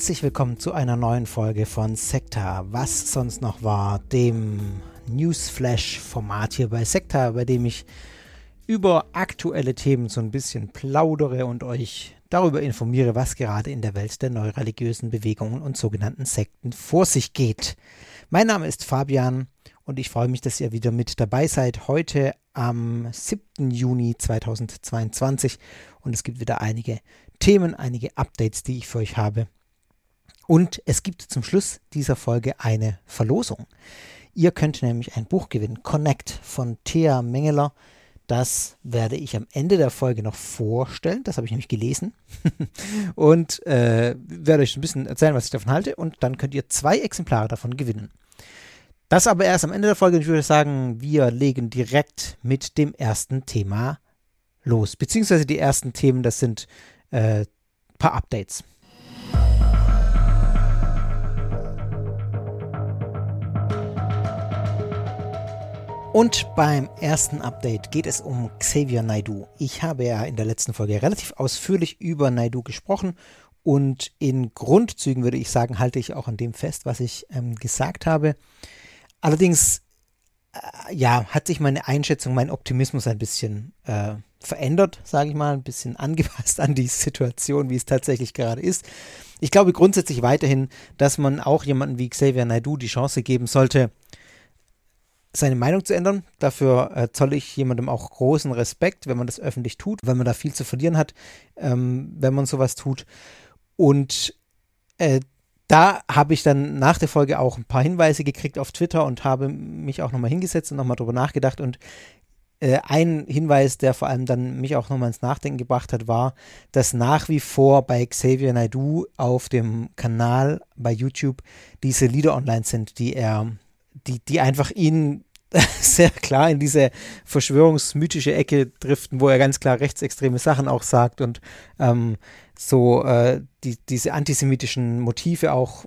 Herzlich willkommen zu einer neuen Folge von Sekta, was sonst noch war, dem Newsflash-Format hier bei Sekta, bei dem ich über aktuelle Themen so ein bisschen plaudere und euch darüber informiere, was gerade in der Welt der neureligiösen Bewegungen und sogenannten Sekten vor sich geht. Mein Name ist Fabian und ich freue mich, dass ihr wieder mit dabei seid. Heute am 7. Juni 2022 und es gibt wieder einige Themen, einige Updates, die ich für euch habe. Und es gibt zum Schluss dieser Folge eine Verlosung. Ihr könnt nämlich ein Buch gewinnen, Connect von Thea Mengeler. Das werde ich am Ende der Folge noch vorstellen. Das habe ich nämlich gelesen. und äh, werde euch ein bisschen erzählen, was ich davon halte. Und dann könnt ihr zwei Exemplare davon gewinnen. Das aber erst am Ende der Folge. Ich würde sagen, wir legen direkt mit dem ersten Thema los. Beziehungsweise die ersten Themen, das sind ein äh, paar Updates. Und beim ersten Update geht es um Xavier Naidu. Ich habe ja in der letzten Folge relativ ausführlich über Naidu gesprochen und in Grundzügen würde ich sagen, halte ich auch an dem fest, was ich ähm, gesagt habe. Allerdings, äh, ja, hat sich meine Einschätzung, mein Optimismus ein bisschen äh, verändert, sage ich mal, ein bisschen angepasst an die Situation, wie es tatsächlich gerade ist. Ich glaube grundsätzlich weiterhin, dass man auch jemanden wie Xavier Naidu die Chance geben sollte, seine Meinung zu ändern. Dafür äh, zolle ich jemandem auch großen Respekt, wenn man das öffentlich tut, wenn man da viel zu verlieren hat, ähm, wenn man sowas tut. Und äh, da habe ich dann nach der Folge auch ein paar Hinweise gekriegt auf Twitter und habe mich auch nochmal hingesetzt und nochmal drüber nachgedacht. Und äh, ein Hinweis, der vor allem dann mich auch nochmal ins Nachdenken gebracht hat, war, dass nach wie vor bei Xavier Naidu auf dem Kanal bei YouTube diese Lieder online sind, die er die, die einfach ihn sehr klar in diese verschwörungsmythische Ecke driften, wo er ganz klar rechtsextreme Sachen auch sagt und ähm, so äh, die, diese antisemitischen Motive auch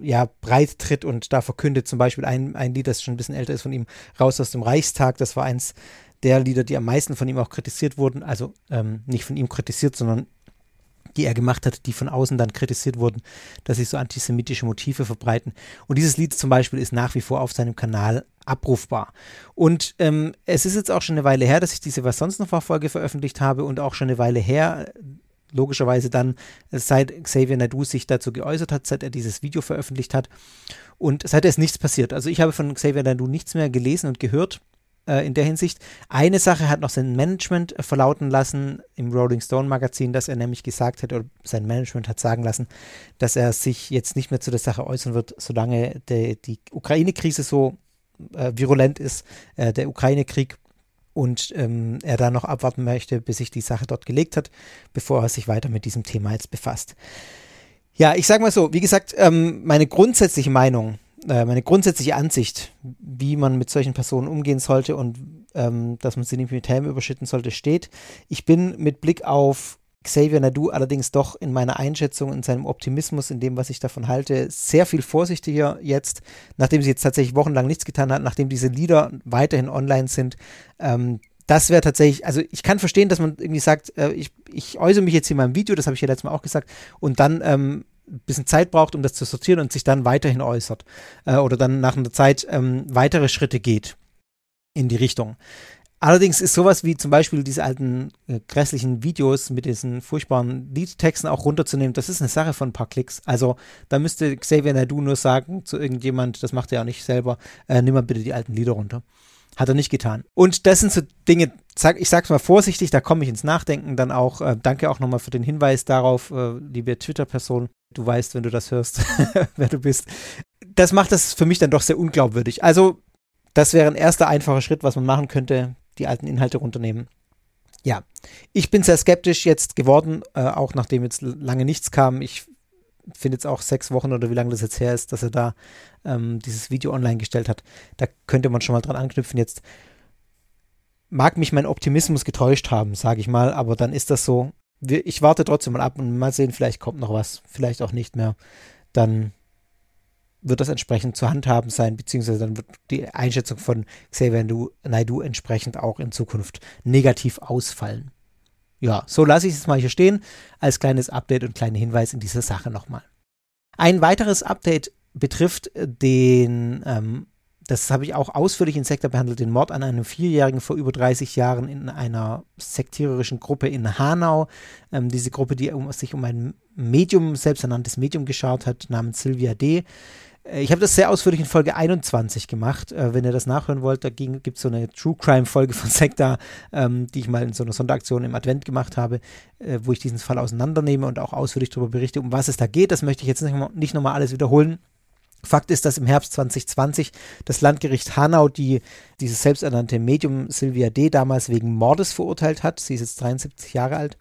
ja breit tritt und da verkündet zum Beispiel ein, ein Lied, das schon ein bisschen älter ist von ihm, Raus aus dem Reichstag, das war eins der Lieder, die am meisten von ihm auch kritisiert wurden, also ähm, nicht von ihm kritisiert, sondern die er gemacht hat, die von außen dann kritisiert wurden, dass sie so antisemitische Motive verbreiten. Und dieses Lied zum Beispiel ist nach wie vor auf seinem Kanal abrufbar. Und ähm, es ist jetzt auch schon eine Weile her, dass ich diese Was sonst noch Folge veröffentlicht habe und auch schon eine Weile her, logischerweise dann, seit Xavier Nadu sich dazu geäußert hat, seit er dieses Video veröffentlicht hat. Und seitdem ist nichts passiert. Also ich habe von Xavier Nadu nichts mehr gelesen und gehört äh, in der Hinsicht. Eine Sache hat noch sein Management äh, verlauten lassen im Rolling Stone Magazin, dass er nämlich gesagt hat, oder sein Management hat sagen lassen, dass er sich jetzt nicht mehr zu der Sache äußern wird, solange de, die Ukraine-Krise so äh, virulent ist, äh, der Ukraine-Krieg und ähm, er da noch abwarten möchte, bis sich die Sache dort gelegt hat, bevor er sich weiter mit diesem Thema jetzt befasst. Ja, ich sage mal so, wie gesagt, ähm, meine grundsätzliche Meinung äh, meine grundsätzliche Ansicht, wie man mit solchen Personen umgehen sollte und ähm, dass man sie nicht mit Helm überschütten sollte, steht. Ich bin mit Blick auf Xavier Nadu allerdings doch in meiner Einschätzung, in seinem Optimismus, in dem, was ich davon halte, sehr viel vorsichtiger jetzt, nachdem sie jetzt tatsächlich wochenlang nichts getan hat, nachdem diese Lieder weiterhin online sind. Ähm, das wäre tatsächlich, also ich kann verstehen, dass man irgendwie sagt, äh, ich, ich äußere mich jetzt in meinem Video, das habe ich ja letztes Mal auch gesagt, und dann ähm, ein bisschen Zeit braucht, um das zu sortieren und sich dann weiterhin äußert äh, oder dann nach einer Zeit ähm, weitere Schritte geht in die Richtung. Allerdings ist sowas wie zum Beispiel diese alten äh, grässlichen Videos mit diesen furchtbaren Liedtexten auch runterzunehmen, das ist eine Sache von ein paar Klicks. Also da müsste Xavier Nadu nur sagen zu irgendjemand, das macht er auch nicht selber, äh, nimm mal bitte die alten Lieder runter. Hat er nicht getan. Und das sind so Dinge, sag, ich sag's mal vorsichtig, da komme ich ins Nachdenken dann auch. Äh, danke auch nochmal für den Hinweis darauf, äh, liebe Twitter-Person. Du weißt, wenn du das hörst, wer du bist. Das macht das für mich dann doch sehr unglaubwürdig. Also, das wäre ein erster einfacher Schritt, was man machen könnte, die alten Inhalte runternehmen. Ja, ich bin sehr skeptisch jetzt geworden, äh, auch nachdem jetzt lange nichts kam. Ich finde jetzt auch sechs Wochen oder wie lange das jetzt her ist, dass er da ähm, dieses Video online gestellt hat. Da könnte man schon mal dran anknüpfen. Jetzt mag mich mein Optimismus getäuscht haben, sage ich mal, aber dann ist das so. Ich warte trotzdem mal ab und mal sehen, vielleicht kommt noch was, vielleicht auch nicht mehr. Dann wird das entsprechend zu handhaben sein, beziehungsweise dann wird die Einschätzung von Xavier Naidu entsprechend auch in Zukunft negativ ausfallen. Ja, so lasse ich es mal hier stehen, als kleines Update und kleiner Hinweis in dieser Sache nochmal. Ein weiteres Update betrifft den ähm, das habe ich auch ausführlich in Sektor behandelt, den Mord an einem Vierjährigen vor über 30 Jahren in einer sektiererischen Gruppe in Hanau. Ähm, diese Gruppe, die um, sich um ein Medium, selbsternanntes Medium geschaut hat, namens Sylvia D. Äh, ich habe das sehr ausführlich in Folge 21 gemacht. Äh, wenn ihr das nachhören wollt, da gibt es so eine True Crime-Folge von Sekta, ähm, die ich mal in so einer Sonderaktion im Advent gemacht habe, äh, wo ich diesen Fall auseinandernehme und auch ausführlich darüber berichte, um was es da geht. Das möchte ich jetzt nicht, nicht nochmal alles wiederholen. Fakt ist, dass im Herbst 2020 das Landgericht Hanau die, dieses selbsternannte Medium Sylvia D. damals wegen Mordes verurteilt hat. Sie ist jetzt 73 Jahre alt,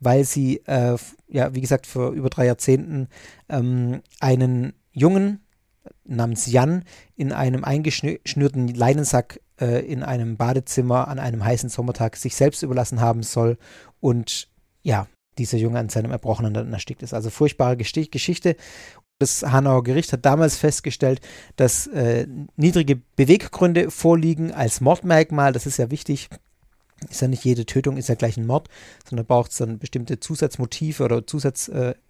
weil sie, äh, ja, wie gesagt, vor über drei Jahrzehnten ähm, einen Jungen namens Jan in einem eingeschnürten Leinensack äh, in einem Badezimmer an einem heißen Sommertag sich selbst überlassen haben soll und ja, dieser Junge an seinem Erbrochenen dann erstickt ist. Also furchtbare Geschichte das Hanauer Gericht hat damals festgestellt, dass äh, niedrige Beweggründe vorliegen als Mordmerkmal. Das ist ja wichtig. Ist ja nicht jede Tötung ist ja gleich ein Mord, sondern braucht es dann bestimmte Zusatzmotive oder Zusatzparameter. Äh,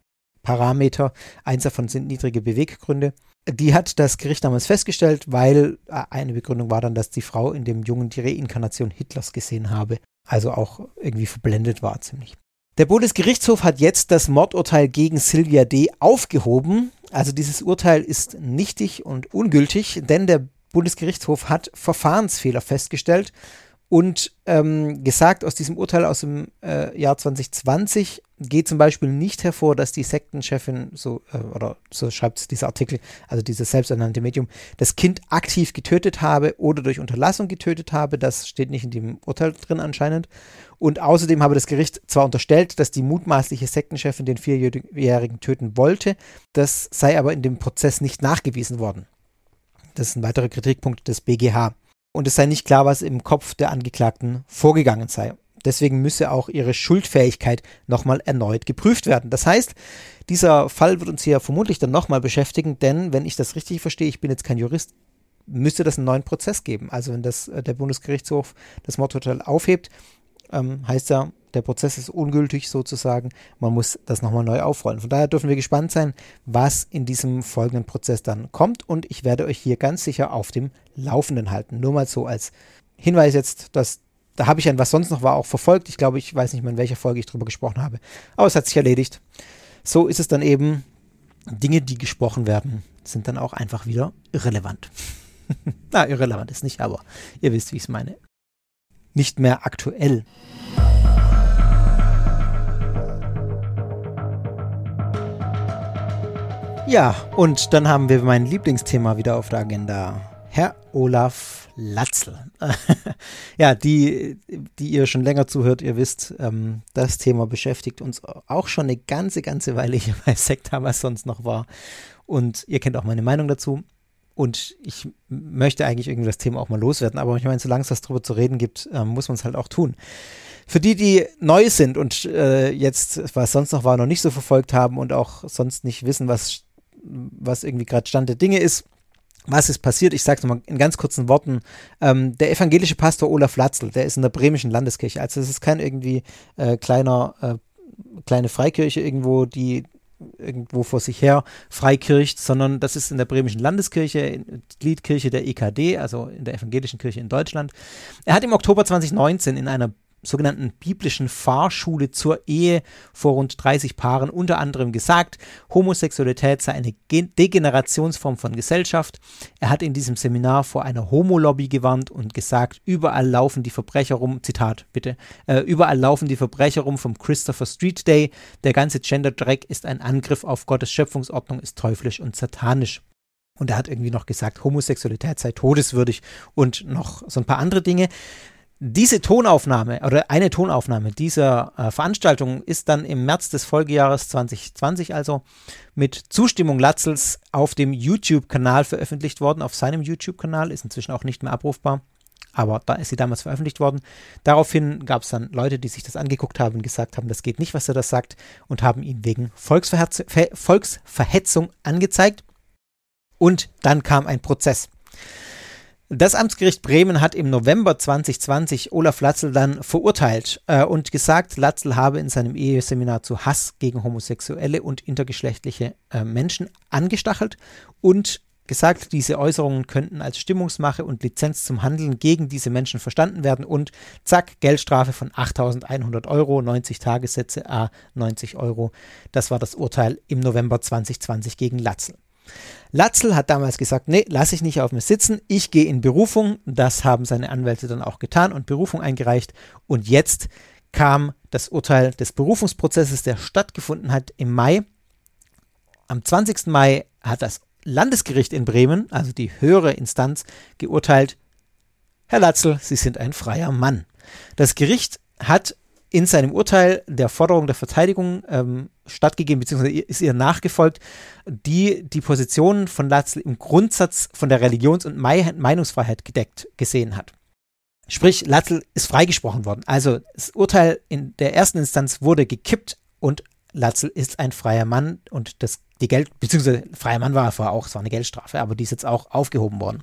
Eins davon sind niedrige Beweggründe. Die hat das Gericht damals festgestellt, weil äh, eine Begründung war dann, dass die Frau in dem Jungen die Reinkarnation Hitlers gesehen habe. Also auch irgendwie verblendet war ziemlich. Der Bundesgerichtshof hat jetzt das Mordurteil gegen Silvia D. aufgehoben. Also dieses Urteil ist nichtig und ungültig, denn der Bundesgerichtshof hat Verfahrensfehler festgestellt und ähm, gesagt aus diesem Urteil aus dem äh, Jahr 2020 geht zum Beispiel nicht hervor, dass die Sektenchefin, so, äh, oder so schreibt dieser Artikel, also dieses selbsternannte Medium, das Kind aktiv getötet habe oder durch Unterlassung getötet habe. Das steht nicht in dem Urteil drin anscheinend. Und außerdem habe das Gericht zwar unterstellt, dass die mutmaßliche Sektenchefin den Vierjährigen töten wollte, das sei aber in dem Prozess nicht nachgewiesen worden. Das ist ein weiterer Kritikpunkt des BGH und es sei nicht klar, was im Kopf der Angeklagten vorgegangen sei. Deswegen müsse auch ihre Schuldfähigkeit nochmal erneut geprüft werden. Das heißt, dieser Fall wird uns hier vermutlich dann nochmal beschäftigen, denn wenn ich das richtig verstehe, ich bin jetzt kein Jurist, müsste das einen neuen Prozess geben. Also wenn das äh, der Bundesgerichtshof das Mordurteil aufhebt, ähm, heißt ja, der Prozess ist ungültig sozusagen. Man muss das nochmal neu aufrollen. Von daher dürfen wir gespannt sein, was in diesem folgenden Prozess dann kommt. Und ich werde euch hier ganz sicher auf dem Laufenden halten. Nur mal so als Hinweis jetzt, dass da habe ich ein, was sonst noch war, auch verfolgt. Ich glaube, ich weiß nicht mehr, in welcher Folge ich darüber gesprochen habe. Aber es hat sich erledigt. So ist es dann eben. Dinge, die gesprochen werden, sind dann auch einfach wieder irrelevant. Na, irrelevant ist nicht, aber ihr wisst, wie ich es meine. Nicht mehr aktuell. Ja, und dann haben wir mein Lieblingsthema wieder auf der Agenda. Herr Olaf Latzl. ja, die, die ihr schon länger zuhört, ihr wisst, ähm, das Thema beschäftigt uns auch schon eine ganze, ganze Weile hier bei Sekta, was sonst noch war. Und ihr kennt auch meine Meinung dazu. Und ich möchte eigentlich irgendwie das Thema auch mal loswerden, aber ich meine, solange es was drüber zu reden gibt, ähm, muss man es halt auch tun. Für die, die neu sind und äh, jetzt, was sonst noch war, noch nicht so verfolgt haben und auch sonst nicht wissen, was was irgendwie gerade Stand der Dinge ist. Was ist passiert? Ich sage es nochmal in ganz kurzen Worten. Ähm, der evangelische Pastor Olaf Latzl, der ist in der bremischen Landeskirche. Also es ist kein irgendwie äh, kleiner, äh, kleine Freikirche irgendwo, die irgendwo vor sich her freikircht, sondern das ist in der bremischen Landeskirche, Gliedkirche der EKD, also in der evangelischen Kirche in Deutschland. Er hat im Oktober 2019 in einer sogenannten biblischen Fahrschule zur Ehe vor rund 30 Paaren unter anderem gesagt, Homosexualität sei eine Degenerationsform von Gesellschaft. Er hat in diesem Seminar vor einer Homolobby gewarnt und gesagt, überall laufen die Verbrecher rum, Zitat bitte, äh, überall laufen die Verbrecher rum vom Christopher Street Day. Der ganze Gender-Dreck ist ein Angriff auf Gottes Schöpfungsordnung, ist teuflisch und satanisch. Und er hat irgendwie noch gesagt, Homosexualität sei todeswürdig und noch so ein paar andere Dinge. Diese Tonaufnahme oder eine Tonaufnahme dieser äh, Veranstaltung ist dann im März des Folgejahres 2020 also mit Zustimmung Latzels auf dem YouTube-Kanal veröffentlicht worden. Auf seinem YouTube-Kanal ist inzwischen auch nicht mehr abrufbar, aber da ist sie damals veröffentlicht worden. Daraufhin gab es dann Leute, die sich das angeguckt haben und gesagt haben, das geht nicht, was er das sagt, und haben ihn wegen Volksverhetzung angezeigt. Und dann kam ein Prozess. Das Amtsgericht Bremen hat im November 2020 Olaf Latzel dann verurteilt äh, und gesagt, Latzel habe in seinem Eheseminar zu Hass gegen homosexuelle und intergeschlechtliche äh, Menschen angestachelt und gesagt, diese Äußerungen könnten als Stimmungsmache und Lizenz zum Handeln gegen diese Menschen verstanden werden und zack, Geldstrafe von 8.100 Euro, 90 Tagessätze, a 90 Euro. Das war das Urteil im November 2020 gegen Latzel. Latzel hat damals gesagt, nee, lasse ich nicht auf mir sitzen, ich gehe in Berufung. Das haben seine Anwälte dann auch getan und Berufung eingereicht. Und jetzt kam das Urteil des Berufungsprozesses, der stattgefunden hat im Mai. Am 20. Mai hat das Landesgericht in Bremen, also die höhere Instanz, geurteilt, Herr Latzel, Sie sind ein freier Mann. Das Gericht hat in seinem Urteil der Forderung der Verteidigung ähm, stattgegeben, beziehungsweise ist ihr nachgefolgt, die die Positionen von Latzel im Grundsatz von der Religions- und Meinungsfreiheit gedeckt gesehen hat. Sprich, Latzel ist freigesprochen worden. Also das Urteil in der ersten Instanz wurde gekippt und Latzel ist ein freier Mann und das die Geld, beziehungsweise freier Mann war er vorher auch, es war eine Geldstrafe, aber die ist jetzt auch aufgehoben worden.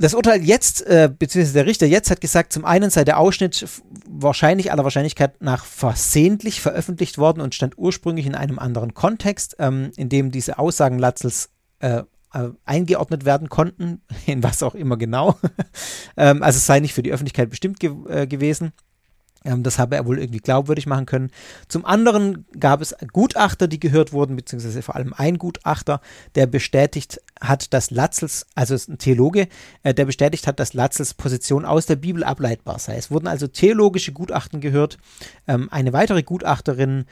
Das Urteil jetzt, äh, beziehungsweise der Richter jetzt hat gesagt, zum einen sei der Ausschnitt wahrscheinlich aller Wahrscheinlichkeit nach versehentlich veröffentlicht worden und stand ursprünglich in einem anderen Kontext, ähm, in dem diese Aussagen Latzels äh, äh, eingeordnet werden konnten, in was auch immer genau. ähm, also es sei nicht für die Öffentlichkeit bestimmt ge äh, gewesen. Ähm, das habe er wohl irgendwie glaubwürdig machen können. Zum anderen gab es Gutachter, die gehört wurden, beziehungsweise vor allem ein Gutachter, der bestätigt hat, dass Latzels, also ein Theologe, äh, der bestätigt hat, dass Latzels Position aus der Bibel ableitbar sei. Es wurden also theologische Gutachten gehört. Ähm, eine weitere Gutachterin,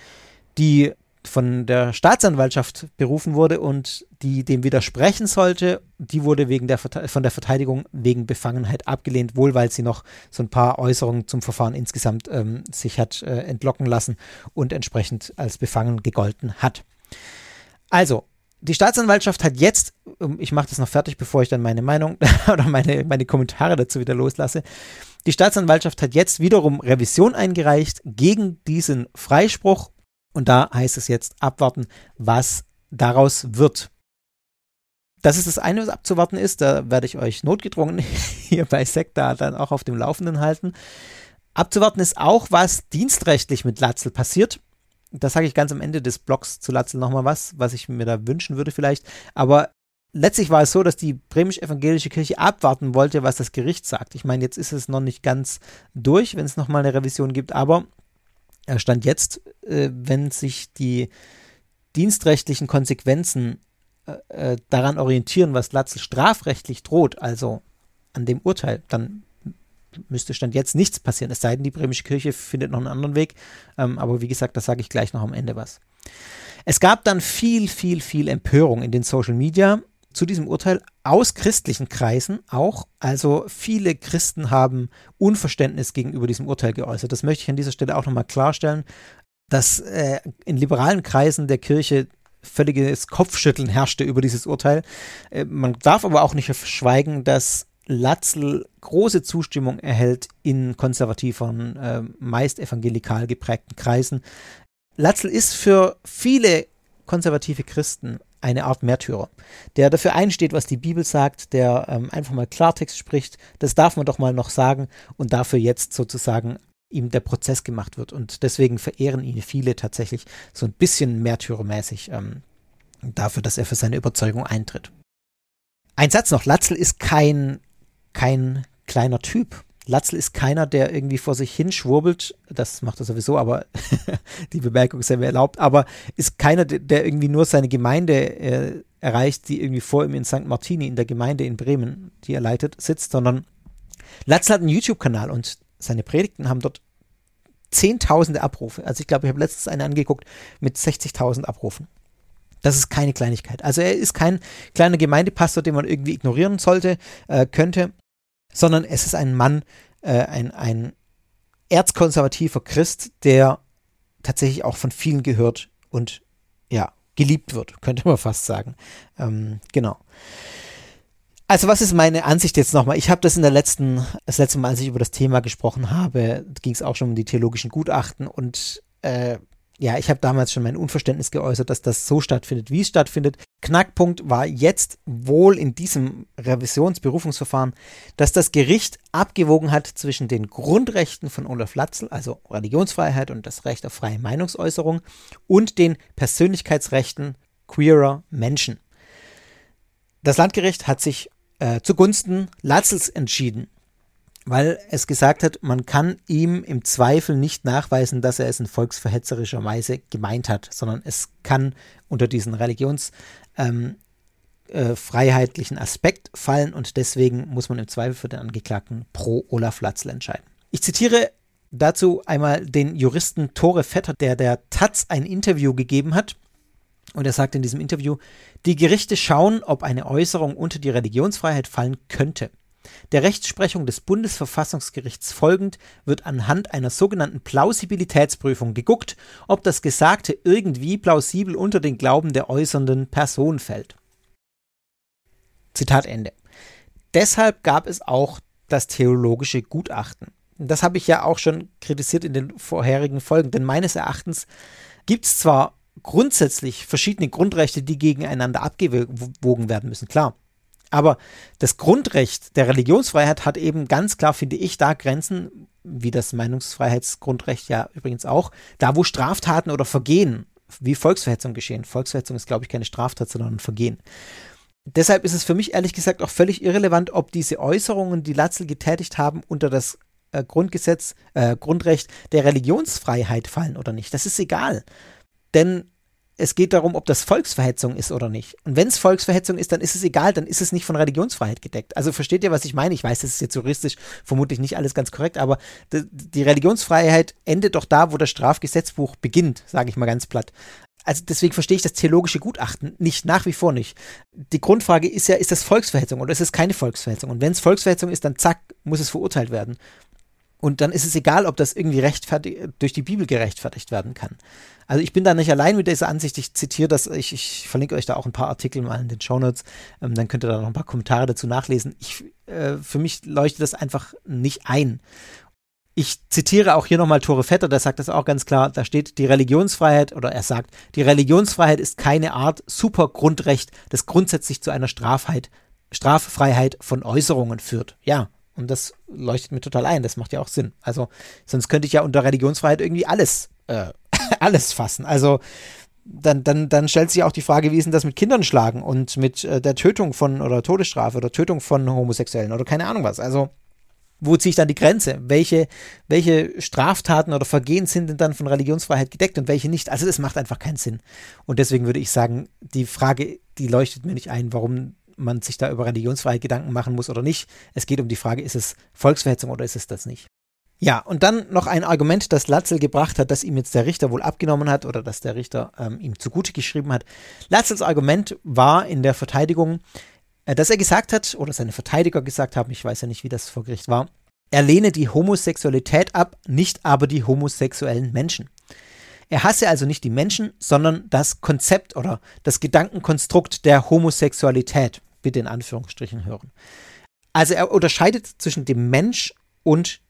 die von der Staatsanwaltschaft berufen wurde und die dem widersprechen sollte, die wurde wegen der, von der Verteidigung wegen Befangenheit abgelehnt, wohl weil sie noch so ein paar Äußerungen zum Verfahren insgesamt ähm, sich hat äh, entlocken lassen und entsprechend als befangen gegolten hat. Also, die Staatsanwaltschaft hat jetzt, ich mache das noch fertig, bevor ich dann meine Meinung oder meine, meine Kommentare dazu wieder loslasse, die Staatsanwaltschaft hat jetzt wiederum Revision eingereicht gegen diesen Freispruch und da heißt es jetzt abwarten, was daraus wird. Das ist das eine, was abzuwarten ist. Da werde ich euch notgedrungen hier bei Sekta dann auch auf dem Laufenden halten. Abzuwarten ist auch, was dienstrechtlich mit Latzel passiert. Das sage ich ganz am Ende des Blogs zu Latzel nochmal was, was ich mir da wünschen würde vielleicht. Aber letztlich war es so, dass die bremisch-evangelische Kirche abwarten wollte, was das Gericht sagt. Ich meine, jetzt ist es noch nicht ganz durch, wenn es nochmal eine Revision gibt, aber Stand jetzt, äh, wenn sich die dienstrechtlichen Konsequenzen äh, äh, daran orientieren, was Latzel strafrechtlich droht, also an dem Urteil, dann müsste Stand jetzt nichts passieren, es sei denn, die bremische Kirche findet noch einen anderen Weg. Ähm, aber wie gesagt, das sage ich gleich noch am Ende was. Es gab dann viel, viel, viel Empörung in den Social Media zu diesem Urteil aus christlichen Kreisen auch. Also viele Christen haben Unverständnis gegenüber diesem Urteil geäußert. Das möchte ich an dieser Stelle auch nochmal klarstellen, dass äh, in liberalen Kreisen der Kirche völliges Kopfschütteln herrschte über dieses Urteil. Äh, man darf aber auch nicht verschweigen, dass Latzel große Zustimmung erhält in konservativen, äh, meist evangelikal geprägten Kreisen. Latzel ist für viele konservative Christen eine Art Märtyrer, der dafür einsteht, was die Bibel sagt, der ähm, einfach mal Klartext spricht. Das darf man doch mal noch sagen und dafür jetzt sozusagen ihm der Prozess gemacht wird. Und deswegen verehren ihn viele tatsächlich so ein bisschen märtyrermäßig ähm, dafür, dass er für seine Überzeugung eintritt. Ein Satz noch, Latzel ist kein, kein kleiner Typ. Latzel ist keiner, der irgendwie vor sich hinschwurbelt, das macht er sowieso, aber die Bemerkung ist ja mir erlaubt, aber ist keiner, der irgendwie nur seine Gemeinde äh, erreicht, die irgendwie vor ihm in St. Martini in der Gemeinde in Bremen, die er leitet, sitzt, sondern Latzel hat einen YouTube-Kanal und seine Predigten haben dort zehntausende Abrufe. Also ich glaube, ich habe letztens eine angeguckt mit 60.000 Abrufen. Das ist keine Kleinigkeit. Also er ist kein kleiner Gemeindepastor, den man irgendwie ignorieren sollte, äh, könnte, sondern es ist ein Mann, äh, ein, ein erzkonservativer Christ, der tatsächlich auch von vielen gehört und ja, geliebt wird, könnte man fast sagen. Ähm, genau. Also was ist meine Ansicht jetzt nochmal? Ich habe das in der letzten, das letzte Mal, als ich über das Thema gesprochen habe, ging es auch schon um die theologischen Gutachten und äh, ja, ich habe damals schon mein Unverständnis geäußert, dass das so stattfindet, wie es stattfindet. Knackpunkt war jetzt wohl in diesem Revisionsberufungsverfahren, dass das Gericht abgewogen hat zwischen den Grundrechten von Olaf Latzel, also Religionsfreiheit und das Recht auf freie Meinungsäußerung, und den Persönlichkeitsrechten queerer Menschen. Das Landgericht hat sich äh, zugunsten Latzels entschieden weil es gesagt hat, man kann ihm im Zweifel nicht nachweisen, dass er es in volksverhetzerischer Weise gemeint hat, sondern es kann unter diesen religionsfreiheitlichen ähm, äh, Aspekt fallen und deswegen muss man im Zweifel für den Angeklagten pro Olaf Latzl entscheiden. Ich zitiere dazu einmal den Juristen Tore Vetter, der der Taz ein Interview gegeben hat. Und er sagt in diesem Interview, die Gerichte schauen, ob eine Äußerung unter die Religionsfreiheit fallen könnte. Der Rechtsprechung des Bundesverfassungsgerichts folgend wird anhand einer sogenannten Plausibilitätsprüfung geguckt, ob das Gesagte irgendwie plausibel unter den Glauben der äußernden Person fällt. Zitat Ende. Deshalb gab es auch das theologische Gutachten. Das habe ich ja auch schon kritisiert in den vorherigen Folgen, denn meines Erachtens gibt es zwar grundsätzlich verschiedene Grundrechte, die gegeneinander abgewogen werden müssen, klar. Aber das Grundrecht der Religionsfreiheit hat eben ganz klar, finde ich, da Grenzen, wie das Meinungsfreiheitsgrundrecht ja übrigens auch, da wo Straftaten oder Vergehen wie Volksverhetzung geschehen. Volksverhetzung ist, glaube ich, keine Straftat, sondern ein Vergehen. Deshalb ist es für mich ehrlich gesagt auch völlig irrelevant, ob diese Äußerungen, die Latzel getätigt haben, unter das äh, Grundgesetz, äh, Grundrecht der Religionsfreiheit fallen oder nicht. Das ist egal. Denn es geht darum, ob das Volksverhetzung ist oder nicht. Und wenn es Volksverhetzung ist, dann ist es egal, dann ist es nicht von Religionsfreiheit gedeckt. Also versteht ihr, was ich meine? Ich weiß, das ist jetzt juristisch vermutlich nicht alles ganz korrekt, aber die Religionsfreiheit endet doch da, wo das Strafgesetzbuch beginnt, sage ich mal ganz platt. Also deswegen verstehe ich das theologische Gutachten nicht, nach wie vor nicht. Die Grundfrage ist ja, ist das Volksverhetzung oder ist es keine Volksverhetzung? Und wenn es Volksverhetzung ist, dann zack, muss es verurteilt werden. Und dann ist es egal, ob das irgendwie durch die Bibel gerechtfertigt werden kann. Also ich bin da nicht allein mit dieser Ansicht. Ich zitiere das, ich, ich verlinke euch da auch ein paar Artikel mal in den Shownotes. Ähm, dann könnt ihr da noch ein paar Kommentare dazu nachlesen. Ich, äh, für mich leuchtet das einfach nicht ein. Ich zitiere auch hier nochmal Tore Vetter, der sagt das auch ganz klar. Da steht, die Religionsfreiheit, oder er sagt, die Religionsfreiheit ist keine Art Supergrundrecht, das grundsätzlich zu einer Strafheit, Straffreiheit von Äußerungen führt. Ja, und das leuchtet mir total ein. Das macht ja auch Sinn. Also, sonst könnte ich ja unter Religionsfreiheit irgendwie alles, äh, alles fassen. Also, dann, dann, dann stellt sich auch die Frage, wie ist denn das mit Kindern schlagen und mit äh, der Tötung von oder Todesstrafe oder Tötung von Homosexuellen oder keine Ahnung was. Also, wo ziehe ich dann die Grenze? Welche, welche Straftaten oder Vergehen sind denn dann von Religionsfreiheit gedeckt und welche nicht? Also, das macht einfach keinen Sinn. Und deswegen würde ich sagen, die Frage, die leuchtet mir nicht ein, warum man sich da über Religionsfreiheit Gedanken machen muss oder nicht. Es geht um die Frage, ist es Volksverhetzung oder ist es das nicht? Ja, und dann noch ein Argument, das Latzel gebracht hat, das ihm jetzt der Richter wohl abgenommen hat oder das der Richter ähm, ihm zugute geschrieben hat. Latzels Argument war in der Verteidigung, äh, dass er gesagt hat, oder seine Verteidiger gesagt haben, ich weiß ja nicht, wie das vor Gericht war, er lehne die Homosexualität ab, nicht aber die homosexuellen Menschen. Er hasse also nicht die Menschen, sondern das Konzept oder das Gedankenkonstrukt der Homosexualität bitte in Anführungsstrichen hören. Also er unterscheidet zwischen dem Mensch und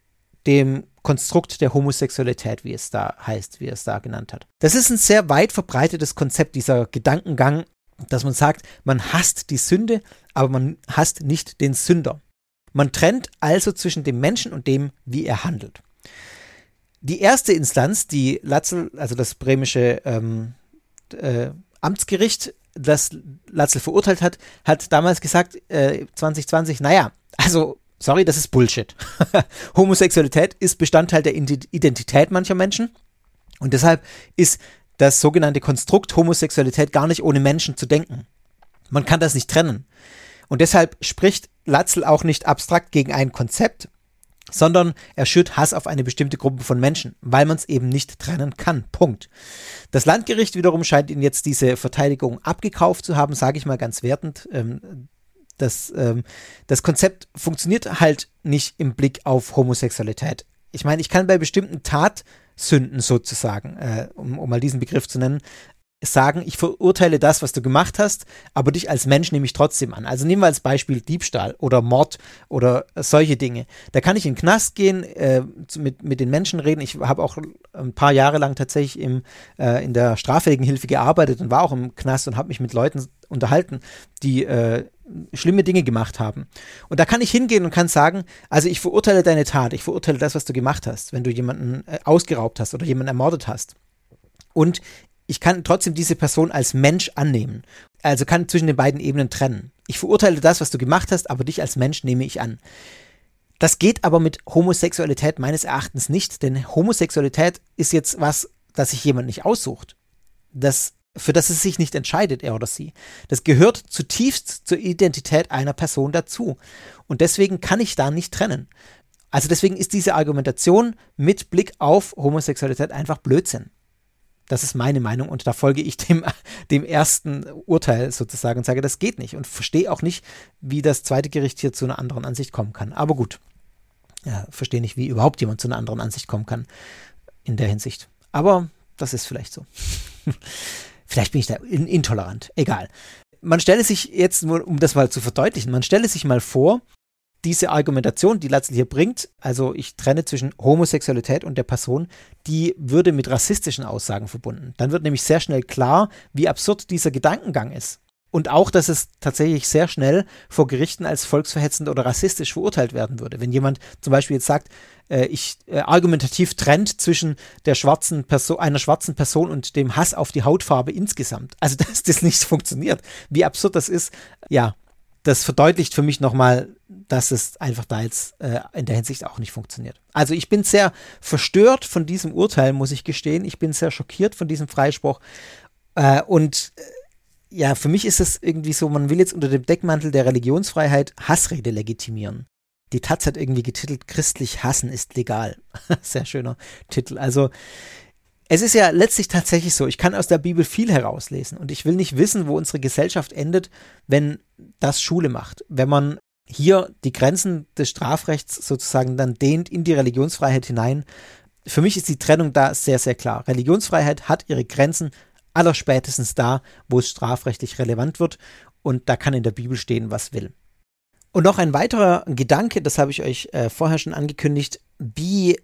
dem Konstrukt der Homosexualität, wie es da heißt, wie es da genannt hat. Das ist ein sehr weit verbreitetes Konzept, dieser Gedankengang, dass man sagt, man hasst die Sünde, aber man hasst nicht den Sünder. Man trennt also zwischen dem Menschen und dem, wie er handelt. Die erste Instanz, die Latzel, also das bremische ähm, äh, Amtsgericht, das Latzel verurteilt hat, hat damals gesagt, äh, 2020, naja, also, sorry, das ist Bullshit. Homosexualität ist Bestandteil der Identität mancher Menschen und deshalb ist das sogenannte Konstrukt Homosexualität gar nicht ohne Menschen zu denken. Man kann das nicht trennen. Und deshalb spricht Latzel auch nicht abstrakt gegen ein Konzept, sondern er schürt Hass auf eine bestimmte Gruppe von Menschen, weil man es eben nicht trennen kann. Punkt. Das Landgericht wiederum scheint ihn jetzt diese Verteidigung abgekauft zu haben, sage ich mal ganz wertend. Ähm, das, ähm, das Konzept funktioniert halt nicht im Blick auf Homosexualität. Ich meine, ich kann bei bestimmten Tatsünden sozusagen, äh, um, um mal diesen Begriff zu nennen, sagen, ich verurteile das, was du gemacht hast, aber dich als Mensch nehme ich trotzdem an. Also nehmen wir als Beispiel Diebstahl oder Mord oder solche Dinge. Da kann ich in den Knast gehen, äh, mit, mit den Menschen reden. Ich habe auch ein paar Jahre lang tatsächlich im, äh, in der straffälligen Hilfe gearbeitet und war auch im Knast und habe mich mit Leuten unterhalten, die äh, schlimme Dinge gemacht haben. Und da kann ich hingehen und kann sagen, also ich verurteile deine Tat, ich verurteile das, was du gemacht hast, wenn du jemanden äh, ausgeraubt hast oder jemanden ermordet hast. Und ich kann trotzdem diese Person als Mensch annehmen. Also kann zwischen den beiden Ebenen trennen. Ich verurteile das, was du gemacht hast, aber dich als Mensch nehme ich an. Das geht aber mit Homosexualität meines Erachtens nicht, denn Homosexualität ist jetzt was, das sich jemand nicht aussucht. Das, für das es sich nicht entscheidet, er oder sie. Das gehört zutiefst zur Identität einer Person dazu. Und deswegen kann ich da nicht trennen. Also deswegen ist diese Argumentation mit Blick auf Homosexualität einfach Blödsinn. Das ist meine Meinung und da folge ich dem, dem ersten Urteil sozusagen und sage, das geht nicht und verstehe auch nicht, wie das zweite Gericht hier zu einer anderen Ansicht kommen kann. Aber gut, ja, verstehe nicht, wie überhaupt jemand zu einer anderen Ansicht kommen kann in der Hinsicht. Aber das ist vielleicht so. vielleicht bin ich da intolerant. Egal. Man stelle sich jetzt, um das mal zu verdeutlichen, man stelle sich mal vor, diese Argumentation, die Latzel hier bringt, also ich trenne zwischen Homosexualität und der Person, die würde mit rassistischen Aussagen verbunden. Dann wird nämlich sehr schnell klar, wie absurd dieser Gedankengang ist. Und auch, dass es tatsächlich sehr schnell vor Gerichten als volksverhetzend oder rassistisch verurteilt werden würde. Wenn jemand zum Beispiel jetzt sagt, äh, ich äh, argumentativ trennt zwischen der schwarzen Person, einer schwarzen Person und dem Hass auf die Hautfarbe insgesamt. Also, dass das nicht funktioniert. Wie absurd das ist, ja, das verdeutlicht für mich nochmal, dass es einfach da jetzt äh, in der Hinsicht auch nicht funktioniert. Also ich bin sehr verstört von diesem Urteil, muss ich gestehen. Ich bin sehr schockiert von diesem Freispruch. Äh, und äh, ja, für mich ist es irgendwie so, man will jetzt unter dem Deckmantel der Religionsfreiheit Hassrede legitimieren. Die Taz hat irgendwie getitelt, christlich hassen ist legal. sehr schöner Titel. Also es ist ja letztlich tatsächlich so, ich kann aus der Bibel viel herauslesen und ich will nicht wissen, wo unsere Gesellschaft endet, wenn das Schule macht. Wenn man hier die Grenzen des Strafrechts sozusagen dann dehnt in die Religionsfreiheit hinein. Für mich ist die Trennung da sehr, sehr klar. Religionsfreiheit hat ihre Grenzen allerspätestens da, wo es strafrechtlich relevant wird und da kann in der Bibel stehen, was will. Und noch ein weiterer Gedanke, das habe ich euch äh, vorher schon angekündigt, wie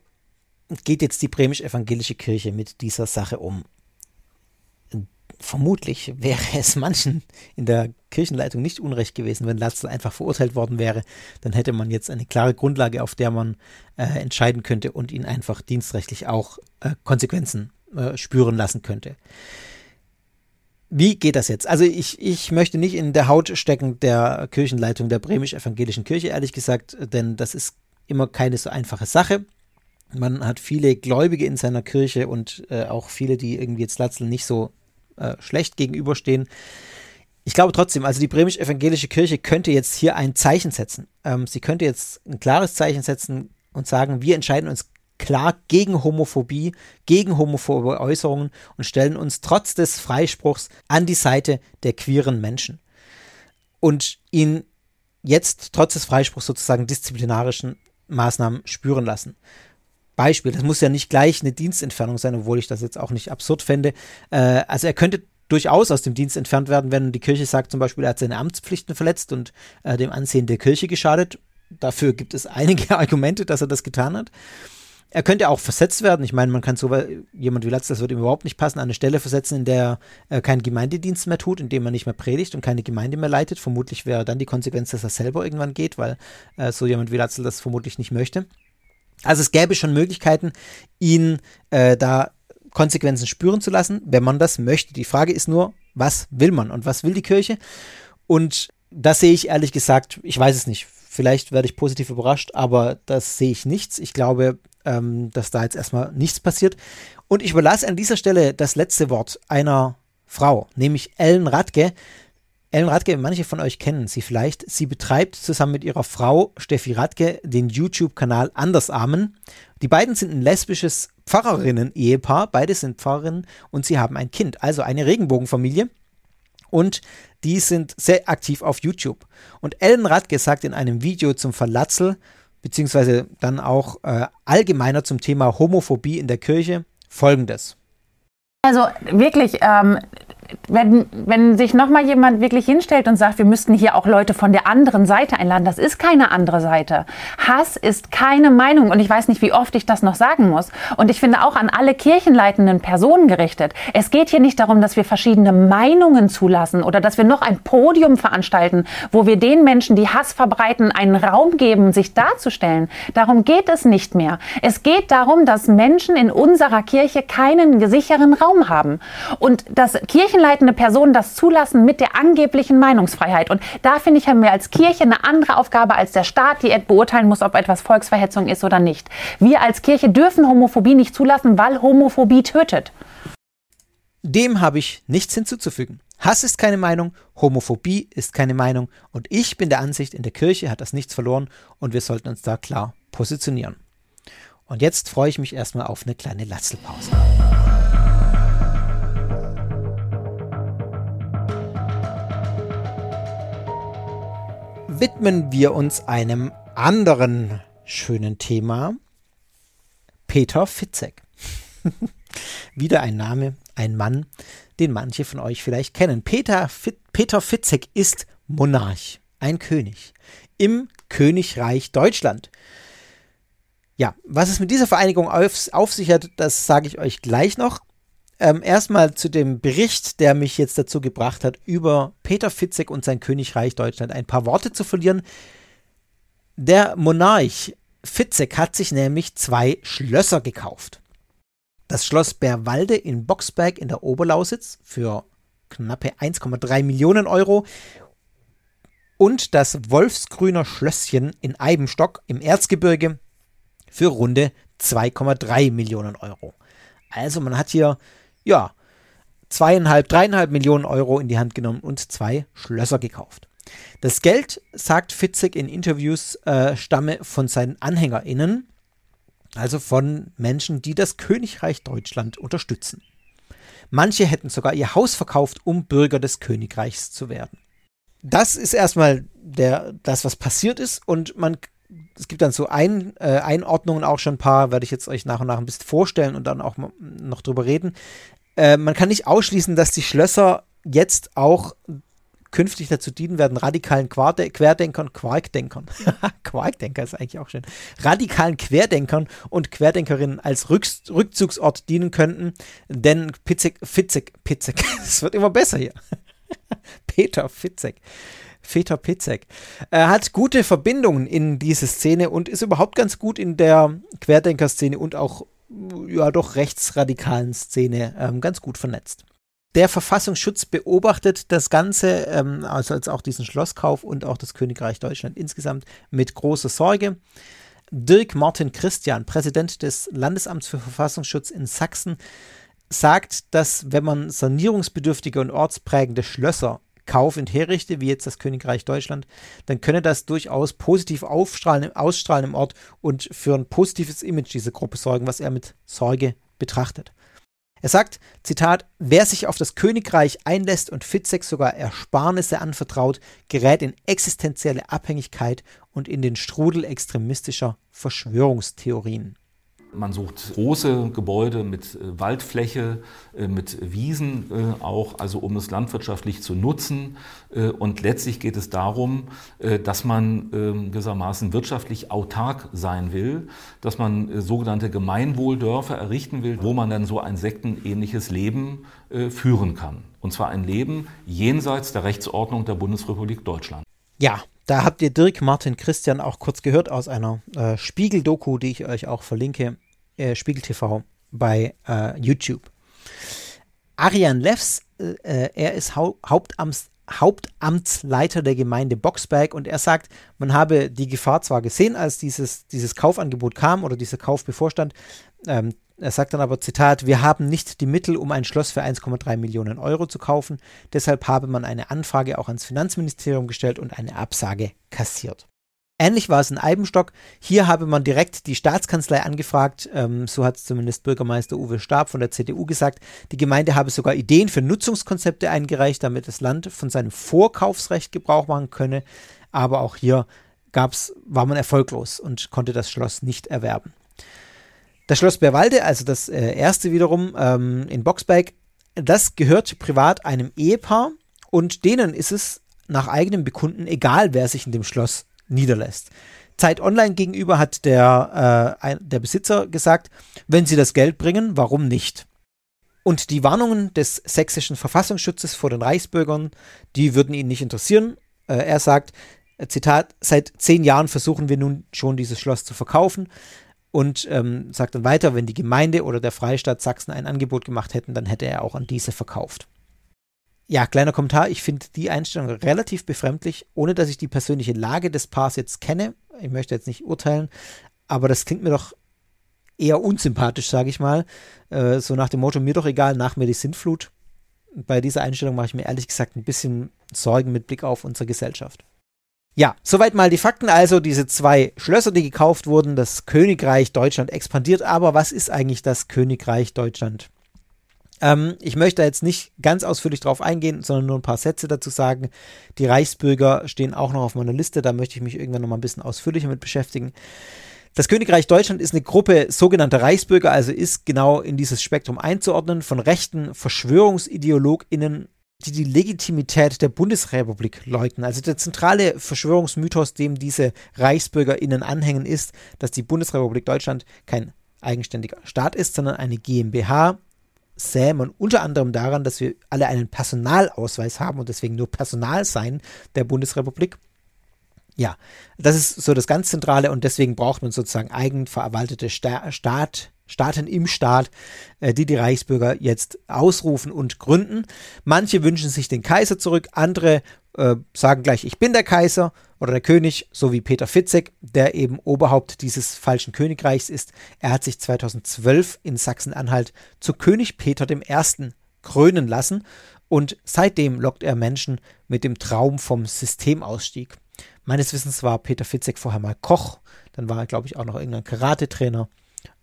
geht jetzt die bremisch-evangelische Kirche mit dieser Sache um? Vermutlich wäre es manchen in der Kirchenleitung nicht unrecht gewesen, wenn Latzel einfach verurteilt worden wäre. Dann hätte man jetzt eine klare Grundlage, auf der man äh, entscheiden könnte und ihn einfach dienstrechtlich auch äh, Konsequenzen äh, spüren lassen könnte. Wie geht das jetzt? Also ich, ich möchte nicht in der Haut stecken der Kirchenleitung der bremisch-evangelischen Kirche, ehrlich gesagt, denn das ist immer keine so einfache Sache. Man hat viele Gläubige in seiner Kirche und äh, auch viele, die irgendwie jetzt Latzel nicht so äh, schlecht gegenüberstehen. Ich glaube trotzdem, also die bremisch-evangelische Kirche könnte jetzt hier ein Zeichen setzen. Ähm, sie könnte jetzt ein klares Zeichen setzen und sagen, wir entscheiden uns klar gegen Homophobie, gegen homophobe Äußerungen und stellen uns trotz des Freispruchs an die Seite der queeren Menschen. Und ihn jetzt trotz des Freispruchs sozusagen disziplinarischen Maßnahmen spüren lassen. Beispiel, das muss ja nicht gleich eine Dienstentfernung sein, obwohl ich das jetzt auch nicht absurd fände. Äh, also er könnte durchaus aus dem Dienst entfernt werden, wenn die Kirche sagt zum Beispiel, er hat seine Amtspflichten verletzt und äh, dem Ansehen der Kirche geschadet. Dafür gibt es einige Argumente, dass er das getan hat. Er könnte auch versetzt werden. Ich meine, man kann so jemand wie Latz, das wird ihm überhaupt nicht passen, an eine Stelle versetzen, in der er keinen Gemeindedienst mehr tut, in dem er nicht mehr predigt und keine Gemeinde mehr leitet. Vermutlich wäre dann die Konsequenz, dass er selber irgendwann geht, weil äh, so jemand wie Latzel das vermutlich nicht möchte. Also es gäbe schon Möglichkeiten, ihn äh, da Konsequenzen spüren zu lassen, wenn man das möchte. Die Frage ist nur, was will man und was will die Kirche? Und das sehe ich ehrlich gesagt, ich weiß es nicht. Vielleicht werde ich positiv überrascht, aber das sehe ich nichts. Ich glaube, ähm, dass da jetzt erstmal nichts passiert. Und ich überlasse an dieser Stelle das letzte Wort einer Frau, nämlich Ellen Radke, Ellen Radke, manche von euch kennen sie vielleicht. Sie betreibt zusammen mit ihrer Frau Steffi Radke den YouTube-Kanal Andersarmen. Die beiden sind ein lesbisches Pfarrerinnen-Ehepaar. Beide sind Pfarrerinnen und sie haben ein Kind, also eine Regenbogenfamilie. Und die sind sehr aktiv auf YouTube. Und Ellen Radke sagt in einem Video zum Verlatzel, beziehungsweise dann auch äh, allgemeiner zum Thema Homophobie in der Kirche, folgendes. Also wirklich, ähm, wenn, wenn sich nochmal jemand wirklich hinstellt und sagt, wir müssten hier auch Leute von der anderen Seite einladen, das ist keine andere Seite. Hass ist keine Meinung und ich weiß nicht, wie oft ich das noch sagen muss. Und ich finde auch an alle kirchenleitenden Personen gerichtet. Es geht hier nicht darum, dass wir verschiedene Meinungen zulassen oder dass wir noch ein Podium veranstalten, wo wir den Menschen, die Hass verbreiten, einen Raum geben, sich darzustellen. Darum geht es nicht mehr. Es geht darum, dass Menschen in unserer Kirche keinen sicheren Raum haben. Und das Kirchen kirchenleitende Personen das zulassen mit der angeblichen Meinungsfreiheit. Und da finde ich, haben wir als Kirche eine andere Aufgabe als der Staat, die beurteilen muss, ob etwas Volksverhetzung ist oder nicht. Wir als Kirche dürfen Homophobie nicht zulassen, weil Homophobie tötet. Dem habe ich nichts hinzuzufügen. Hass ist keine Meinung, Homophobie ist keine Meinung und ich bin der Ansicht, in der Kirche hat das nichts verloren und wir sollten uns da klar positionieren. Und jetzt freue ich mich erstmal auf eine kleine Latzelpause. Widmen wir uns einem anderen schönen Thema. Peter Fitzek. Wieder ein Name, ein Mann, den manche von euch vielleicht kennen. Peter, Fit, Peter Fitzek ist Monarch, ein König im Königreich Deutschland. Ja, was es mit dieser Vereinigung auf, auf sich hat, das sage ich euch gleich noch. Ähm, erstmal zu dem Bericht, der mich jetzt dazu gebracht hat, über Peter Fitzek und sein Königreich Deutschland ein paar Worte zu verlieren. Der Monarch Fitzek hat sich nämlich zwei Schlösser gekauft. Das Schloss Bärwalde in Boxberg in der Oberlausitz für knappe 1,3 Millionen Euro und das Wolfsgrüner Schlösschen in Eibenstock im Erzgebirge für runde 2,3 Millionen Euro. Also man hat hier ja, zweieinhalb, dreieinhalb Millionen Euro in die Hand genommen und zwei Schlösser gekauft. Das Geld, sagt Fitzek in Interviews, äh, stamme von seinen AnhängerInnen, also von Menschen, die das Königreich Deutschland unterstützen. Manche hätten sogar ihr Haus verkauft, um Bürger des Königreichs zu werden. Das ist erstmal der, das, was passiert ist, und man es gibt dann so ein, äh, Einordnungen auch schon ein paar, werde ich jetzt euch nach und nach ein bisschen vorstellen und dann auch noch drüber reden. Äh, man kann nicht ausschließen, dass die Schlösser jetzt auch künftig dazu dienen werden, radikalen Quarte Querdenkern, Quarkdenkern, Quarkdenker ist eigentlich auch schön, radikalen Querdenkern und Querdenkerinnen als Rück Rückzugsort dienen könnten, denn Pitzek, Fitzek, Pitzek, es wird immer besser hier. Peter Fitzek Peter Pitzek. Er hat gute Verbindungen in diese Szene und ist überhaupt ganz gut in der Querdenker-Szene und auch ja doch rechtsradikalen Szene ähm, ganz gut vernetzt. Der Verfassungsschutz beobachtet das Ganze, ähm, also als auch diesen Schlosskauf und auch das Königreich Deutschland insgesamt mit großer Sorge. Dirk Martin Christian, Präsident des Landesamts für Verfassungsschutz in Sachsen, sagt, dass wenn man sanierungsbedürftige und ortsprägende Schlösser kaufend herrichte, wie jetzt das Königreich Deutschland, dann könne das durchaus positiv aufstrahlen, ausstrahlen im Ort und für ein positives Image dieser Gruppe sorgen, was er mit Sorge betrachtet. Er sagt, Zitat, wer sich auf das Königreich einlässt und Fitzek sogar Ersparnisse anvertraut, gerät in existenzielle Abhängigkeit und in den Strudel extremistischer Verschwörungstheorien. Man sucht große Gebäude mit äh, Waldfläche, äh, mit Wiesen äh, auch, also um es landwirtschaftlich zu nutzen. Und letztlich geht es darum, dass man ähm, gewissermaßen wirtschaftlich autark sein will, dass man sogenannte Gemeinwohldörfer errichten will, wo man dann so ein sektenähnliches Leben führen kann. Und zwar ein Leben jenseits der Rechtsordnung der Bundesrepublik Deutschland. Ja, da habt ihr Dirk Martin Christian auch kurz gehört aus einer äh, Spiegel-Doku, die ich euch auch verlinke, äh, Spiegel TV bei äh, YouTube. Arian Levs, äh, äh, er ist Hau Hauptamts Hauptamtsleiter der Gemeinde Boxberg und er sagt, man habe die Gefahr zwar gesehen, als dieses, dieses Kaufangebot kam oder dieser Kauf bevorstand, ähm, er sagt dann aber, Zitat, wir haben nicht die Mittel, um ein Schloss für 1,3 Millionen Euro zu kaufen. Deshalb habe man eine Anfrage auch ans Finanzministerium gestellt und eine Absage kassiert. Ähnlich war es in Eibenstock. Hier habe man direkt die Staatskanzlei angefragt. Ähm, so hat zumindest Bürgermeister Uwe Stab von der CDU gesagt. Die Gemeinde habe sogar Ideen für Nutzungskonzepte eingereicht, damit das Land von seinem Vorkaufsrecht Gebrauch machen könne. Aber auch hier gab's, war man erfolglos und konnte das Schloss nicht erwerben. Das Schloss Berwalde, also das äh, erste wiederum ähm, in Boxberg, das gehört privat einem Ehepaar und denen ist es nach eigenem Bekunden egal, wer sich in dem Schloss niederlässt. Zeit Online gegenüber hat der, äh, der Besitzer gesagt, wenn sie das Geld bringen, warum nicht? Und die Warnungen des sächsischen Verfassungsschutzes vor den Reichsbürgern, die würden ihn nicht interessieren. Äh, er sagt, äh, Zitat, seit zehn Jahren versuchen wir nun schon dieses Schloss zu verkaufen und ähm, sagt dann weiter, wenn die Gemeinde oder der Freistaat Sachsen ein Angebot gemacht hätten, dann hätte er auch an diese verkauft. Ja, kleiner Kommentar, ich finde die Einstellung relativ befremdlich, ohne dass ich die persönliche Lage des Paars jetzt kenne. Ich möchte jetzt nicht urteilen, aber das klingt mir doch eher unsympathisch, sage ich mal. Äh, so nach dem Motto, mir doch egal, nach mir die Sintflut. Bei dieser Einstellung mache ich mir ehrlich gesagt ein bisschen Sorgen mit Blick auf unsere Gesellschaft. Ja, soweit mal die Fakten. Also diese zwei Schlösser, die gekauft wurden, das Königreich Deutschland expandiert. Aber was ist eigentlich das Königreich Deutschland? Ähm, ich möchte jetzt nicht ganz ausführlich drauf eingehen, sondern nur ein paar Sätze dazu sagen. Die Reichsbürger stehen auch noch auf meiner Liste. Da möchte ich mich irgendwann noch mal ein bisschen ausführlicher mit beschäftigen. Das Königreich Deutschland ist eine Gruppe sogenannter Reichsbürger, also ist genau in dieses Spektrum einzuordnen von rechten VerschwörungsideologInnen, die die Legitimität der Bundesrepublik leugnen. Also der zentrale Verschwörungsmythos, dem diese ReichsbürgerInnen anhängen, ist, dass die Bundesrepublik Deutschland kein eigenständiger Staat ist, sondern eine GmbH. Sähe man unter anderem daran, dass wir alle einen Personalausweis haben und deswegen nur Personal sein der Bundesrepublik. Ja, das ist so das ganz Zentrale und deswegen braucht man sozusagen eigenverwaltete Sta Staat, Staaten im Staat, äh, die die Reichsbürger jetzt ausrufen und gründen. Manche wünschen sich den Kaiser zurück, andere äh, sagen gleich, ich bin der Kaiser oder der König, so wie Peter Fitzek, der eben Oberhaupt dieses falschen Königreichs ist. Er hat sich 2012 in Sachsen-Anhalt zu König Peter I. krönen lassen und seitdem lockt er Menschen mit dem Traum vom Systemausstieg. Meines Wissens war Peter Fitzek vorher mal Koch, dann war er, glaube ich, auch noch irgendein Karate-Trainer.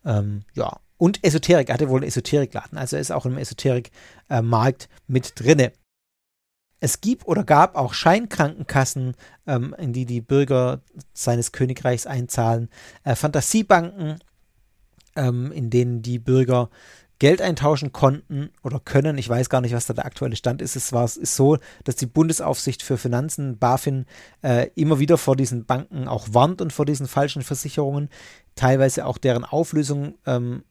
Ähm, ja, und Esoterik, er hatte wohl einen Esoterikladen, also er ist auch im Esoterikmarkt äh, mit drinne. Es gibt oder gab auch Scheinkrankenkassen, ähm, in die die Bürger seines Königreichs einzahlen, äh, Fantasiebanken, ähm, in denen die Bürger Geld eintauschen konnten oder können. Ich weiß gar nicht, was da der aktuelle Stand ist. Es war ist so, dass die Bundesaufsicht für Finanzen, BaFin, äh, immer wieder vor diesen Banken auch warnt und vor diesen falschen Versicherungen, teilweise auch deren Auflösung ähm,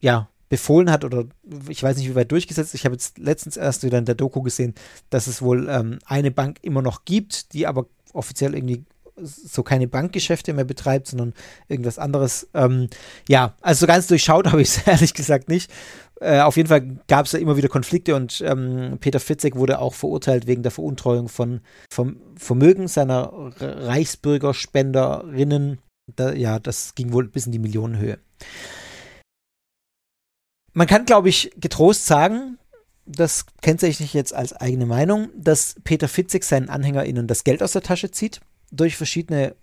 ja, befohlen hat oder ich weiß nicht, wie weit durchgesetzt. Ich habe jetzt letztens erst wieder in der Doku gesehen, dass es wohl ähm, eine Bank immer noch gibt, die aber offiziell irgendwie so keine Bankgeschäfte mehr betreibt, sondern irgendwas anderes. Ähm, ja, also so ganz durchschaut habe ich es ehrlich gesagt nicht. Äh, auf jeden Fall gab es da immer wieder Konflikte und ähm, Peter Fitzek wurde auch verurteilt wegen der Veruntreuung von vom Vermögen seiner Reichsbürgerspenderinnen. Da, ja, das ging wohl bis in die Millionenhöhe. Man kann, glaube ich, getrost sagen, das kennzeichne ich jetzt als eigene Meinung, dass Peter Fitzek seinen AnhängerInnen das Geld aus der Tasche zieht durch verschiedene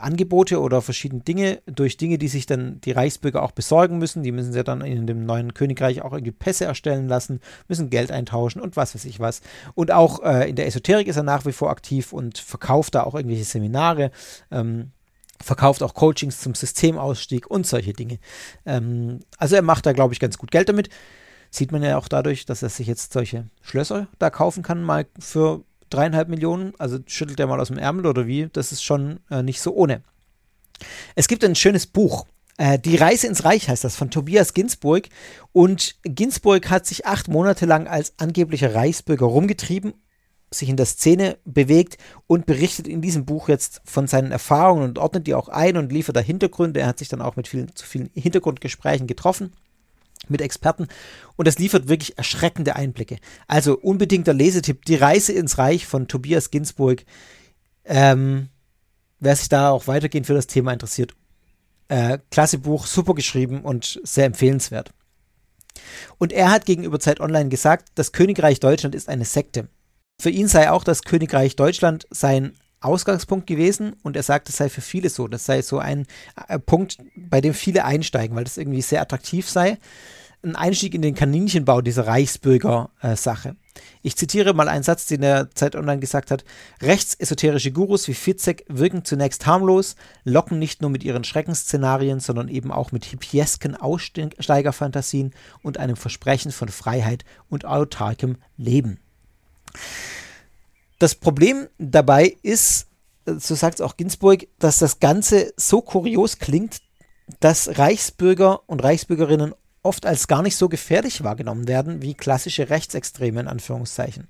Angebote oder verschiedene Dinge, durch Dinge, die sich dann die Reichsbürger auch besorgen müssen. Die müssen sie dann in dem neuen Königreich auch irgendwie Pässe erstellen lassen, müssen Geld eintauschen und was weiß ich was. Und auch äh, in der Esoterik ist er nach wie vor aktiv und verkauft da auch irgendwelche Seminare. Ähm, verkauft auch Coachings zum Systemausstieg und solche Dinge. Ähm, also er macht da, glaube ich, ganz gut Geld damit. Sieht man ja auch dadurch, dass er sich jetzt solche Schlösser da kaufen kann, mal für dreieinhalb Millionen, also schüttelt er mal aus dem Ärmel oder wie, das ist schon äh, nicht so ohne. Es gibt ein schönes Buch, äh, Die Reise ins Reich heißt das, von Tobias Ginsburg. Und Ginsburg hat sich acht Monate lang als angeblicher Reichsbürger rumgetrieben, sich in der Szene bewegt und berichtet in diesem Buch jetzt von seinen Erfahrungen und ordnet die auch ein und liefert da Hintergründe. Er hat sich dann auch mit vielen, zu vielen Hintergrundgesprächen getroffen mit Experten und das liefert wirklich erschreckende Einblicke. Also unbedingter Lesetipp, Die Reise ins Reich von Tobias Ginsburg. Ähm, wer sich da auch weitergehend für das Thema interessiert, äh, klasse Buch, super geschrieben und sehr empfehlenswert. Und er hat gegenüber Zeit Online gesagt, das Königreich Deutschland ist eine Sekte. Für ihn sei auch das Königreich Deutschland sein Ausgangspunkt gewesen und er sagt, es sei für viele so. Das sei so ein äh, Punkt, bei dem viele einsteigen, weil das irgendwie sehr attraktiv sei. Ein Einstieg in den Kaninchenbau dieser Reichsbürger-Sache. Ich zitiere mal einen Satz, den er Zeit Online gesagt hat. Rechtsesoterische Gurus wie Fitzek wirken zunächst harmlos, locken nicht nur mit ihren Schreckensszenarien, sondern eben auch mit hippiesken Aussteigerfantasien und einem Versprechen von Freiheit und autarkem Leben. Das Problem dabei ist, so sagt es auch Ginsburg, dass das Ganze so kurios klingt, dass Reichsbürger und Reichsbürgerinnen oft als gar nicht so gefährlich wahrgenommen werden wie klassische Rechtsextreme in Anführungszeichen.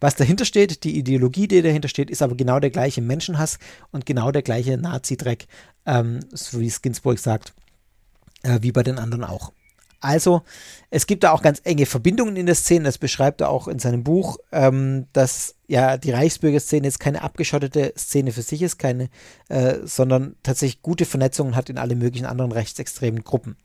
Was dahinter steht, die Ideologie, die dahinter steht, ist aber genau der gleiche Menschenhass und genau der gleiche Nazi-Dreck, ähm, so wie es Ginsburg sagt, äh, wie bei den anderen auch. Also, es gibt da auch ganz enge Verbindungen in der Szene. Das beschreibt er auch in seinem Buch, ähm, dass ja die Reichsbürgerszene jetzt keine abgeschottete Szene für sich ist, keine, äh, sondern tatsächlich gute Vernetzungen hat in alle möglichen anderen rechtsextremen Gruppen.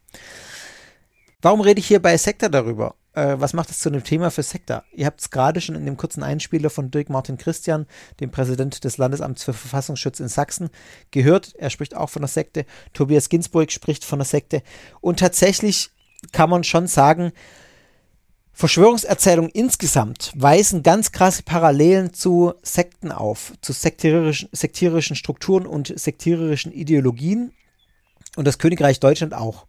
Warum rede ich hier bei Sekta darüber? Äh, was macht es zu einem Thema für Sekta? Ihr habt es gerade schon in dem kurzen Einspieler von Dirk Martin Christian, dem Präsident des Landesamts für Verfassungsschutz in Sachsen, gehört. Er spricht auch von der Sekte. Tobias Ginsburg spricht von der Sekte. Und tatsächlich kann man schon sagen, Verschwörungserzählungen insgesamt weisen ganz krasse Parallelen zu Sekten auf, zu sektierischen, sektierischen Strukturen und sektierischen Ideologien und das Königreich Deutschland auch.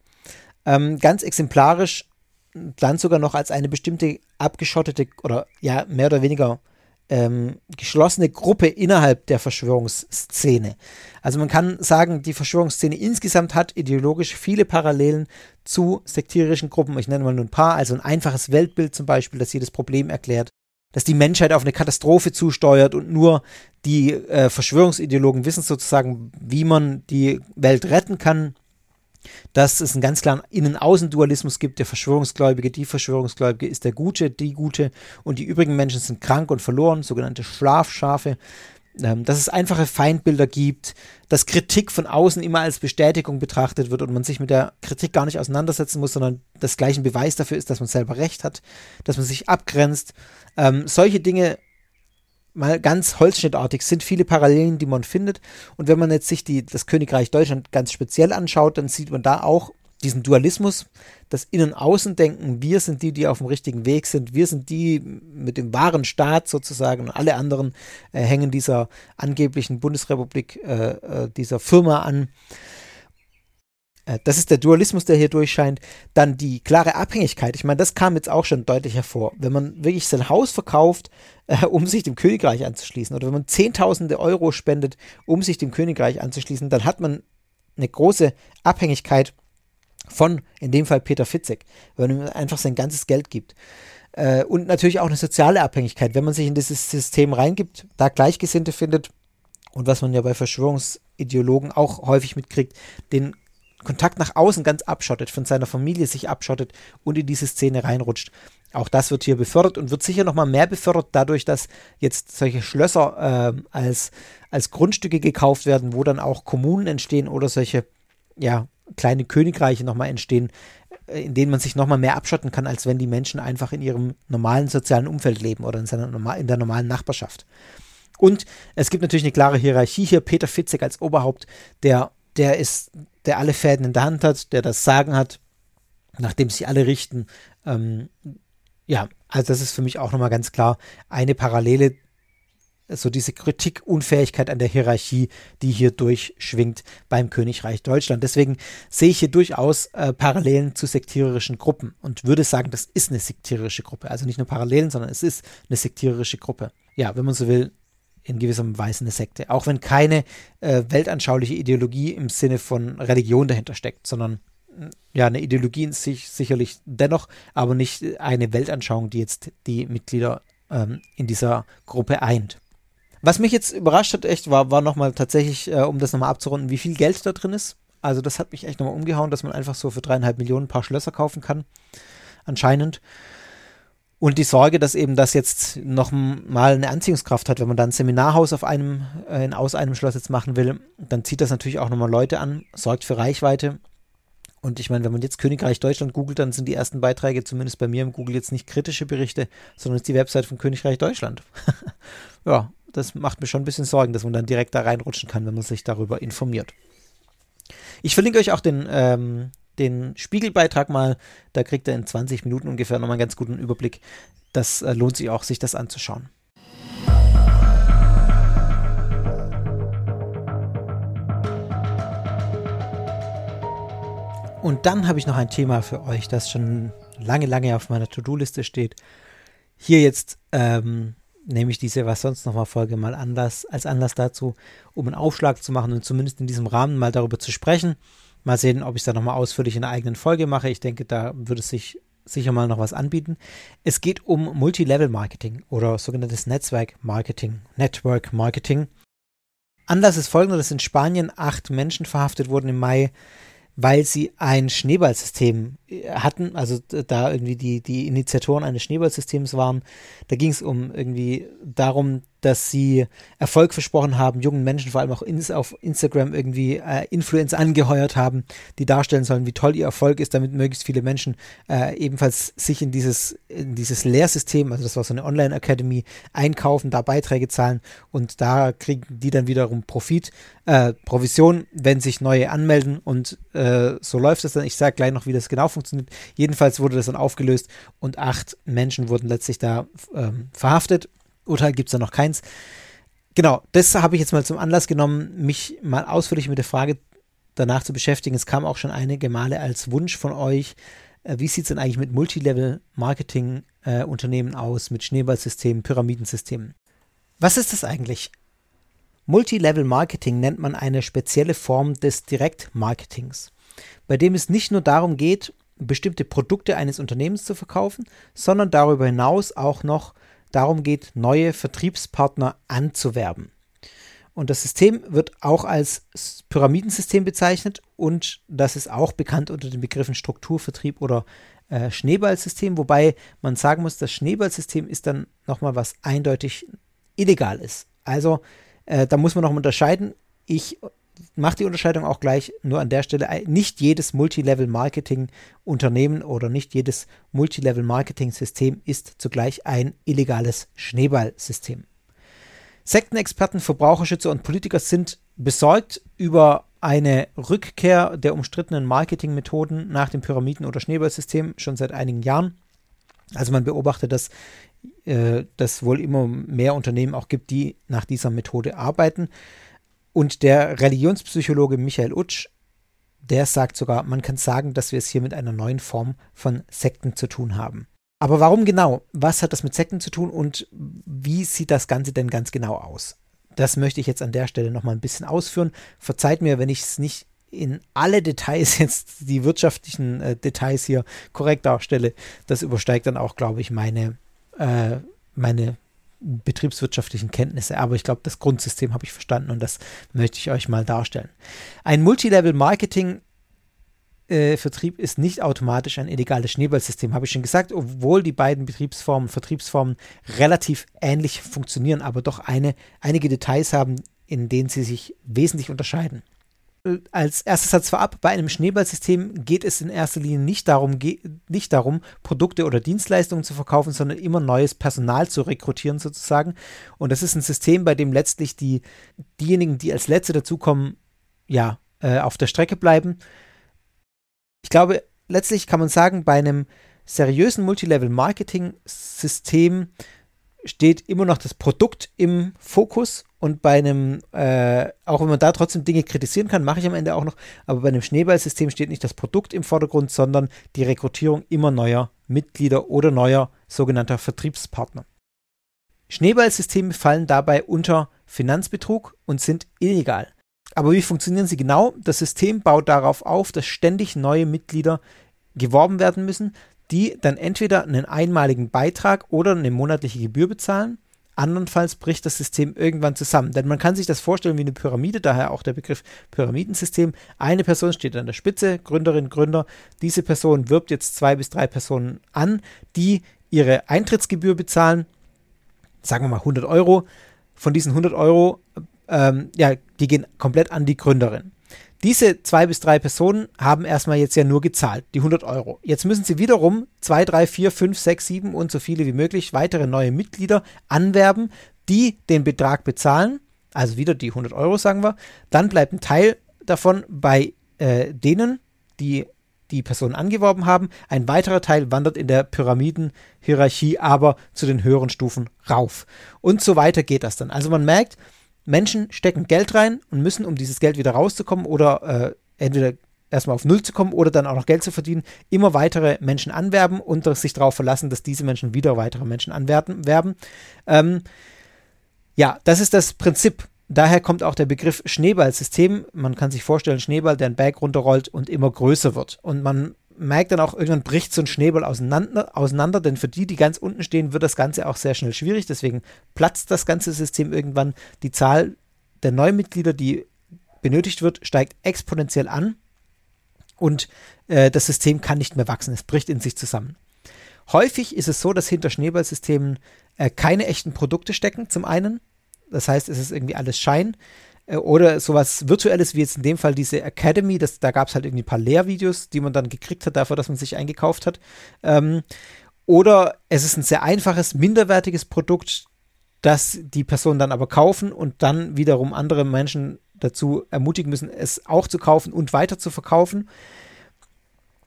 Ähm, ganz exemplarisch dann sogar noch als eine bestimmte abgeschottete oder ja mehr oder weniger ähm, geschlossene Gruppe innerhalb der Verschwörungsszene. Also man kann sagen, die Verschwörungsszene insgesamt hat ideologisch viele Parallelen zu sektierischen Gruppen. Ich nenne mal nur ein paar. Also ein einfaches Weltbild zum Beispiel, das jedes Problem erklärt, dass die Menschheit auf eine Katastrophe zusteuert und nur die äh, Verschwörungsideologen wissen sozusagen, wie man die Welt retten kann dass es einen ganz klaren Innen-Außen-Dualismus gibt. Der Verschwörungsgläubige, die Verschwörungsgläubige ist der Gute, die Gute und die übrigen Menschen sind krank und verloren, sogenannte Schlafschafe. Ähm, dass es einfache Feindbilder gibt, dass Kritik von außen immer als Bestätigung betrachtet wird und man sich mit der Kritik gar nicht auseinandersetzen muss, sondern das gleiche Beweis dafür ist, dass man selber recht hat, dass man sich abgrenzt. Ähm, solche Dinge mal ganz holzschnittartig sind viele Parallelen, die man findet. Und wenn man jetzt sich die, das Königreich Deutschland ganz speziell anschaut, dann sieht man da auch diesen Dualismus, das Innen-Außen-Denken, wir sind die, die auf dem richtigen Weg sind, wir sind die mit dem wahren Staat sozusagen und alle anderen äh, hängen dieser angeblichen Bundesrepublik, äh, äh, dieser Firma an. Äh, das ist der Dualismus, der hier durchscheint. Dann die klare Abhängigkeit. Ich meine, das kam jetzt auch schon deutlich hervor. Wenn man wirklich sein Haus verkauft, äh, um sich dem Königreich anzuschließen, oder wenn man Zehntausende Euro spendet, um sich dem Königreich anzuschließen, dann hat man eine große Abhängigkeit von, in dem Fall Peter Fitzek, weil man einfach sein ganzes Geld gibt. Äh, und natürlich auch eine soziale Abhängigkeit. Wenn man sich in dieses System reingibt, da Gleichgesinnte findet, und was man ja bei Verschwörungsideologen auch häufig mitkriegt, den Kontakt nach außen ganz abschottet, von seiner Familie sich abschottet und in diese Szene reinrutscht. Auch das wird hier befördert und wird sicher nochmal mehr befördert, dadurch, dass jetzt solche Schlösser äh, als, als Grundstücke gekauft werden, wo dann auch Kommunen entstehen oder solche ja, kleine Königreiche nochmal entstehen, äh, in denen man sich nochmal mehr abschotten kann, als wenn die Menschen einfach in ihrem normalen sozialen Umfeld leben oder in, seiner, in der normalen Nachbarschaft. Und es gibt natürlich eine klare Hierarchie hier. Peter Fitzek als Oberhaupt, der, der ist der alle Fäden in der Hand hat, der das Sagen hat, nachdem sich alle richten. Ähm, ja, also das ist für mich auch nochmal ganz klar eine Parallele, so diese Kritikunfähigkeit an der Hierarchie, die hier durchschwingt beim Königreich Deutschland. Deswegen sehe ich hier durchaus äh, Parallelen zu sektiererischen Gruppen und würde sagen, das ist eine sektiererische Gruppe. Also nicht nur Parallelen, sondern es ist eine sektiererische Gruppe. Ja, wenn man so will, in gewisser Weise eine Sekte. Auch wenn keine äh, weltanschauliche Ideologie im Sinne von Religion dahinter steckt, sondern mm, ja, eine Ideologie in sich sicherlich dennoch, aber nicht eine Weltanschauung, die jetzt die Mitglieder ähm, in dieser Gruppe eint. Was mich jetzt überrascht hat, echt, war, war nochmal tatsächlich, äh, um das nochmal abzurunden, wie viel Geld da drin ist. Also das hat mich echt nochmal umgehauen, dass man einfach so für dreieinhalb Millionen ein paar Schlösser kaufen kann. Anscheinend. Und die Sorge, dass eben das jetzt noch mal eine Anziehungskraft hat, wenn man dann ein Seminarhaus auf einem, äh, aus einem Schloss jetzt machen will, dann zieht das natürlich auch nochmal Leute an, sorgt für Reichweite. Und ich meine, wenn man jetzt Königreich Deutschland googelt, dann sind die ersten Beiträge, zumindest bei mir im Google, jetzt nicht kritische Berichte, sondern ist die Website von Königreich Deutschland. ja, das macht mir schon ein bisschen Sorgen, dass man dann direkt da reinrutschen kann, wenn man sich darüber informiert. Ich verlinke euch auch den, ähm, den Spiegelbeitrag mal. Da kriegt er in 20 Minuten ungefähr nochmal einen ganz guten Überblick. Das äh, lohnt sich auch, sich das anzuschauen. Und dann habe ich noch ein Thema für euch, das schon lange, lange auf meiner To-Do-Liste steht. Hier jetzt ähm, nehme ich diese Was sonst nochmal Folge mal anders, als Anlass dazu, um einen Aufschlag zu machen und zumindest in diesem Rahmen mal darüber zu sprechen. Mal sehen, ob ich es da nochmal ausführlich in einer eigenen Folge mache. Ich denke, da würde es sich sicher mal noch was anbieten. Es geht um Multilevel-Marketing oder sogenanntes Netzwerk-Marketing, Network-Marketing. Anlass ist folgender, dass in Spanien acht Menschen verhaftet wurden im Mai weil sie ein Schneeballsystem äh, hatten, also da irgendwie die, die Initiatoren eines Schneeballsystems waren. Da ging es um irgendwie darum, dass sie Erfolg versprochen haben, jungen Menschen vor allem auch ins, auf Instagram irgendwie äh, Influencer angeheuert haben, die darstellen sollen, wie toll ihr Erfolg ist, damit möglichst viele Menschen äh, ebenfalls sich in dieses, in dieses Lehrsystem, also das war so eine Online-Academy, einkaufen, da Beiträge zahlen und da kriegen die dann wiederum Profit, äh, Provision, wenn sich neue anmelden und äh, so läuft es dann. Ich sage gleich noch, wie das genau funktioniert. Jedenfalls wurde das dann aufgelöst und acht Menschen wurden letztlich da ähm, verhaftet Urteil gibt es da noch keins. Genau, das habe ich jetzt mal zum Anlass genommen, mich mal ausführlich mit der Frage danach zu beschäftigen. Es kam auch schon einige Male als Wunsch von euch, äh, wie sieht es denn eigentlich mit Multilevel-Marketing-Unternehmen aus, mit Schneeballsystemen, Pyramidensystemen? Was ist das eigentlich? Multilevel-Marketing nennt man eine spezielle Form des Direktmarketings, bei dem es nicht nur darum geht, bestimmte Produkte eines Unternehmens zu verkaufen, sondern darüber hinaus auch noch darum geht, neue Vertriebspartner anzuwerben. Und das System wird auch als Pyramidensystem bezeichnet und das ist auch bekannt unter den Begriffen Strukturvertrieb oder äh, Schneeballsystem, wobei man sagen muss, das Schneeballsystem ist dann nochmal was eindeutig illegal ist. Also äh, da muss man noch unterscheiden. Ich mache die Unterscheidung auch gleich nur an der Stelle. Nicht jedes Multilevel-Marketing-Unternehmen oder nicht jedes Multilevel-Marketing-System ist zugleich ein illegales Schneeballsystem. Sektenexperten, Verbraucherschützer und Politiker sind besorgt über eine Rückkehr der umstrittenen Marketingmethoden nach dem Pyramiden- oder Schneeballsystem schon seit einigen Jahren. Also man beobachtet, dass äh, es wohl immer mehr Unternehmen auch gibt, die nach dieser Methode arbeiten. Und der Religionspsychologe Michael Utsch, der sagt sogar, man kann sagen, dass wir es hier mit einer neuen Form von Sekten zu tun haben. Aber warum genau? Was hat das mit Sekten zu tun und wie sieht das Ganze denn ganz genau aus? Das möchte ich jetzt an der Stelle nochmal ein bisschen ausführen. Verzeiht mir, wenn ich es nicht in alle Details jetzt, die wirtschaftlichen äh, Details hier korrekt darstelle. Das übersteigt dann auch, glaube ich, meine, äh, meine betriebswirtschaftlichen Kenntnisse, aber ich glaube, das Grundsystem habe ich verstanden und das möchte ich euch mal darstellen. Ein Multilevel-Marketing äh, Vertrieb ist nicht automatisch ein illegales Schneeballsystem, habe ich schon gesagt, obwohl die beiden Betriebsformen, Vertriebsformen relativ ähnlich funktionieren, aber doch eine, einige Details haben, in denen sie sich wesentlich unterscheiden als erster Satz vorab, bei einem Schneeballsystem geht es in erster Linie nicht darum, nicht darum, Produkte oder Dienstleistungen zu verkaufen, sondern immer neues Personal zu rekrutieren sozusagen. Und das ist ein System, bei dem letztlich die, diejenigen, die als Letzte dazukommen, ja, äh, auf der Strecke bleiben. Ich glaube, letztlich kann man sagen, bei einem seriösen Multilevel-Marketing-System steht immer noch das Produkt im Fokus und bei einem, äh, auch wenn man da trotzdem Dinge kritisieren kann, mache ich am Ende auch noch, aber bei einem Schneeballsystem steht nicht das Produkt im Vordergrund, sondern die Rekrutierung immer neuer Mitglieder oder neuer sogenannter Vertriebspartner. Schneeballsysteme fallen dabei unter Finanzbetrug und sind illegal. Aber wie funktionieren sie genau? Das System baut darauf auf, dass ständig neue Mitglieder geworben werden müssen, die dann entweder einen einmaligen Beitrag oder eine monatliche Gebühr bezahlen. Andernfalls bricht das System irgendwann zusammen. Denn man kann sich das vorstellen wie eine Pyramide, daher auch der Begriff Pyramidensystem. Eine Person steht an der Spitze, Gründerin, Gründer. Diese Person wirbt jetzt zwei bis drei Personen an, die ihre Eintrittsgebühr bezahlen, sagen wir mal 100 Euro. Von diesen 100 Euro, ähm, ja, die gehen komplett an die Gründerin. Diese zwei bis drei Personen haben erstmal jetzt ja nur gezahlt, die 100 Euro. Jetzt müssen sie wiederum zwei, drei, vier, fünf, sechs, sieben und so viele wie möglich weitere neue Mitglieder anwerben, die den Betrag bezahlen. Also wieder die 100 Euro, sagen wir. Dann bleibt ein Teil davon bei äh, denen, die die Personen angeworben haben. Ein weiterer Teil wandert in der Pyramidenhierarchie aber zu den höheren Stufen rauf. Und so weiter geht das dann. Also man merkt, Menschen stecken Geld rein und müssen, um dieses Geld wieder rauszukommen oder äh, entweder erstmal auf Null zu kommen oder dann auch noch Geld zu verdienen, immer weitere Menschen anwerben und sich darauf verlassen, dass diese Menschen wieder weitere Menschen anwerben. Ähm, ja, das ist das Prinzip. Daher kommt auch der Begriff Schneeballsystem. Man kann sich vorstellen, Schneeball, der einen Berg runterrollt und immer größer wird. Und man merkt dann auch, irgendwann bricht so ein Schneeball auseinander, auseinander, denn für die, die ganz unten stehen, wird das Ganze auch sehr schnell schwierig. Deswegen platzt das ganze System irgendwann. Die Zahl der Neumitglieder, die benötigt wird, steigt exponentiell an und äh, das System kann nicht mehr wachsen. Es bricht in sich zusammen. Häufig ist es so, dass hinter Schneeballsystemen äh, keine echten Produkte stecken, zum einen. Das heißt, es ist irgendwie alles Schein. Äh, oder sowas Virtuelles wie jetzt in dem Fall diese Academy, das, da gab es halt irgendwie ein paar Lehrvideos, die man dann gekriegt hat dafür, dass man sich eingekauft hat. Ähm, oder es ist ein sehr einfaches, minderwertiges Produkt, das die Personen dann aber kaufen und dann wiederum andere Menschen dazu ermutigen müssen, es auch zu kaufen und weiter zu verkaufen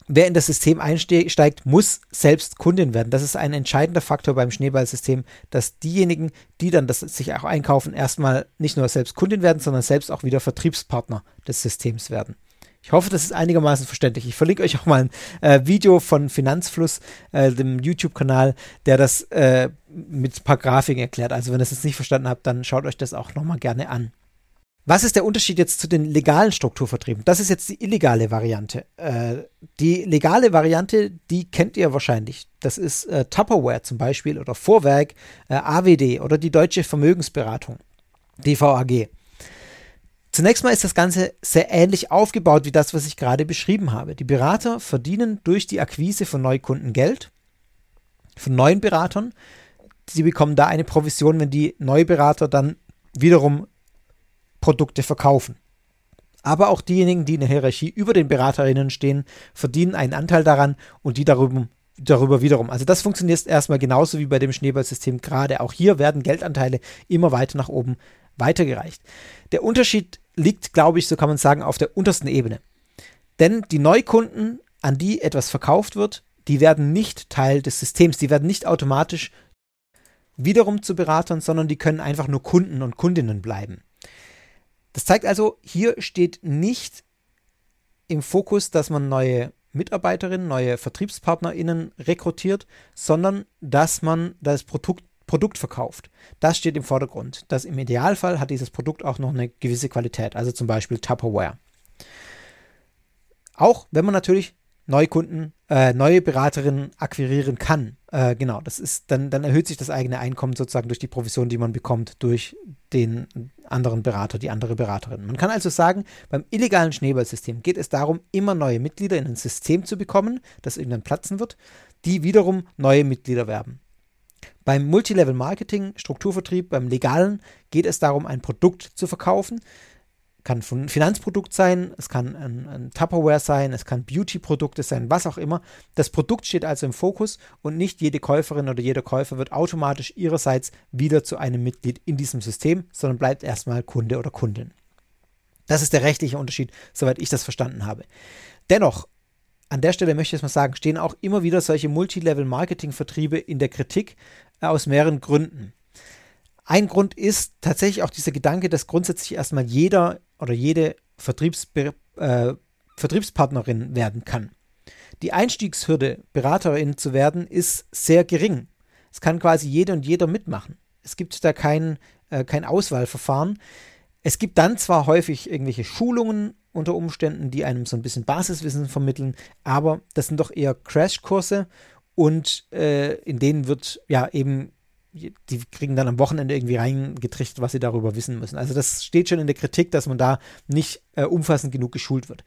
wer in das System einsteigt, muss selbst Kundin werden. Das ist ein entscheidender Faktor beim Schneeballsystem, dass diejenigen, die dann das sich auch einkaufen, erstmal nicht nur selbst Kundin werden, sondern selbst auch wieder Vertriebspartner des Systems werden. Ich hoffe, das ist einigermaßen verständlich. Ich verlinke euch auch mal ein äh, Video von Finanzfluss, äh, dem YouTube-Kanal, der das äh, mit ein paar Grafiken erklärt. Also wenn ihr es jetzt nicht verstanden habt, dann schaut euch das auch nochmal gerne an. Was ist der Unterschied jetzt zu den legalen Strukturvertrieben? Das ist jetzt die illegale Variante. Äh, die legale Variante, die kennt ihr wahrscheinlich. Das ist äh, Tupperware zum Beispiel oder Vorwerk, äh, AWD oder die Deutsche Vermögensberatung, DVAG. Zunächst mal ist das Ganze sehr ähnlich aufgebaut wie das, was ich gerade beschrieben habe. Die Berater verdienen durch die Akquise von Neukunden Geld, von neuen Beratern. Sie bekommen da eine Provision, wenn die Neuberater dann wiederum Produkte verkaufen. Aber auch diejenigen, die in der Hierarchie über den Beraterinnen stehen, verdienen einen Anteil daran und die darüber, darüber wiederum. Also das funktioniert erstmal genauso wie bei dem Schneeballsystem gerade. Auch hier werden Geldanteile immer weiter nach oben weitergereicht. Der Unterschied liegt, glaube ich, so kann man sagen, auf der untersten Ebene. Denn die Neukunden, an die etwas verkauft wird, die werden nicht Teil des Systems, die werden nicht automatisch wiederum zu Beratern, sondern die können einfach nur Kunden und Kundinnen bleiben. Das zeigt also, hier steht nicht im Fokus, dass man neue Mitarbeiterinnen, neue VertriebspartnerInnen rekrutiert, sondern dass man das Produkt, Produkt verkauft. Das steht im Vordergrund. Das im Idealfall hat dieses Produkt auch noch eine gewisse Qualität, also zum Beispiel Tupperware. Auch wenn man natürlich Neukunden, äh, neue Beraterinnen akquirieren kann. Äh, genau, das ist, dann, dann erhöht sich das eigene Einkommen sozusagen durch die Provision, die man bekommt durch den anderen Berater, die andere Beraterin. Man kann also sagen, beim illegalen Schneeballsystem geht es darum, immer neue Mitglieder in ein System zu bekommen, das irgendwann platzen wird, die wiederum neue Mitglieder werben. Beim Multilevel Marketing, Strukturvertrieb, beim legalen geht es darum, ein Produkt zu verkaufen, kann ein Finanzprodukt sein, es kann ein, ein Tupperware sein, es kann Beauty-Produkte sein, was auch immer. Das Produkt steht also im Fokus und nicht jede Käuferin oder jeder Käufer wird automatisch ihrerseits wieder zu einem Mitglied in diesem System, sondern bleibt erstmal Kunde oder Kundin. Das ist der rechtliche Unterschied, soweit ich das verstanden habe. Dennoch, an der Stelle möchte ich jetzt mal sagen, stehen auch immer wieder solche Multilevel-Marketing-Vertriebe in der Kritik äh, aus mehreren Gründen. Ein Grund ist tatsächlich auch dieser Gedanke, dass grundsätzlich erstmal jeder oder jede Vertriebsbe äh, Vertriebspartnerin werden kann. Die Einstiegshürde, Beraterin zu werden, ist sehr gering. Es kann quasi jede und jeder mitmachen. Es gibt da kein, äh, kein Auswahlverfahren. Es gibt dann zwar häufig irgendwelche Schulungen unter Umständen, die einem so ein bisschen Basiswissen vermitteln, aber das sind doch eher Crashkurse und äh, in denen wird ja eben die kriegen dann am Wochenende irgendwie reingetrichtert, was sie darüber wissen müssen. Also das steht schon in der Kritik, dass man da nicht äh, umfassend genug geschult wird.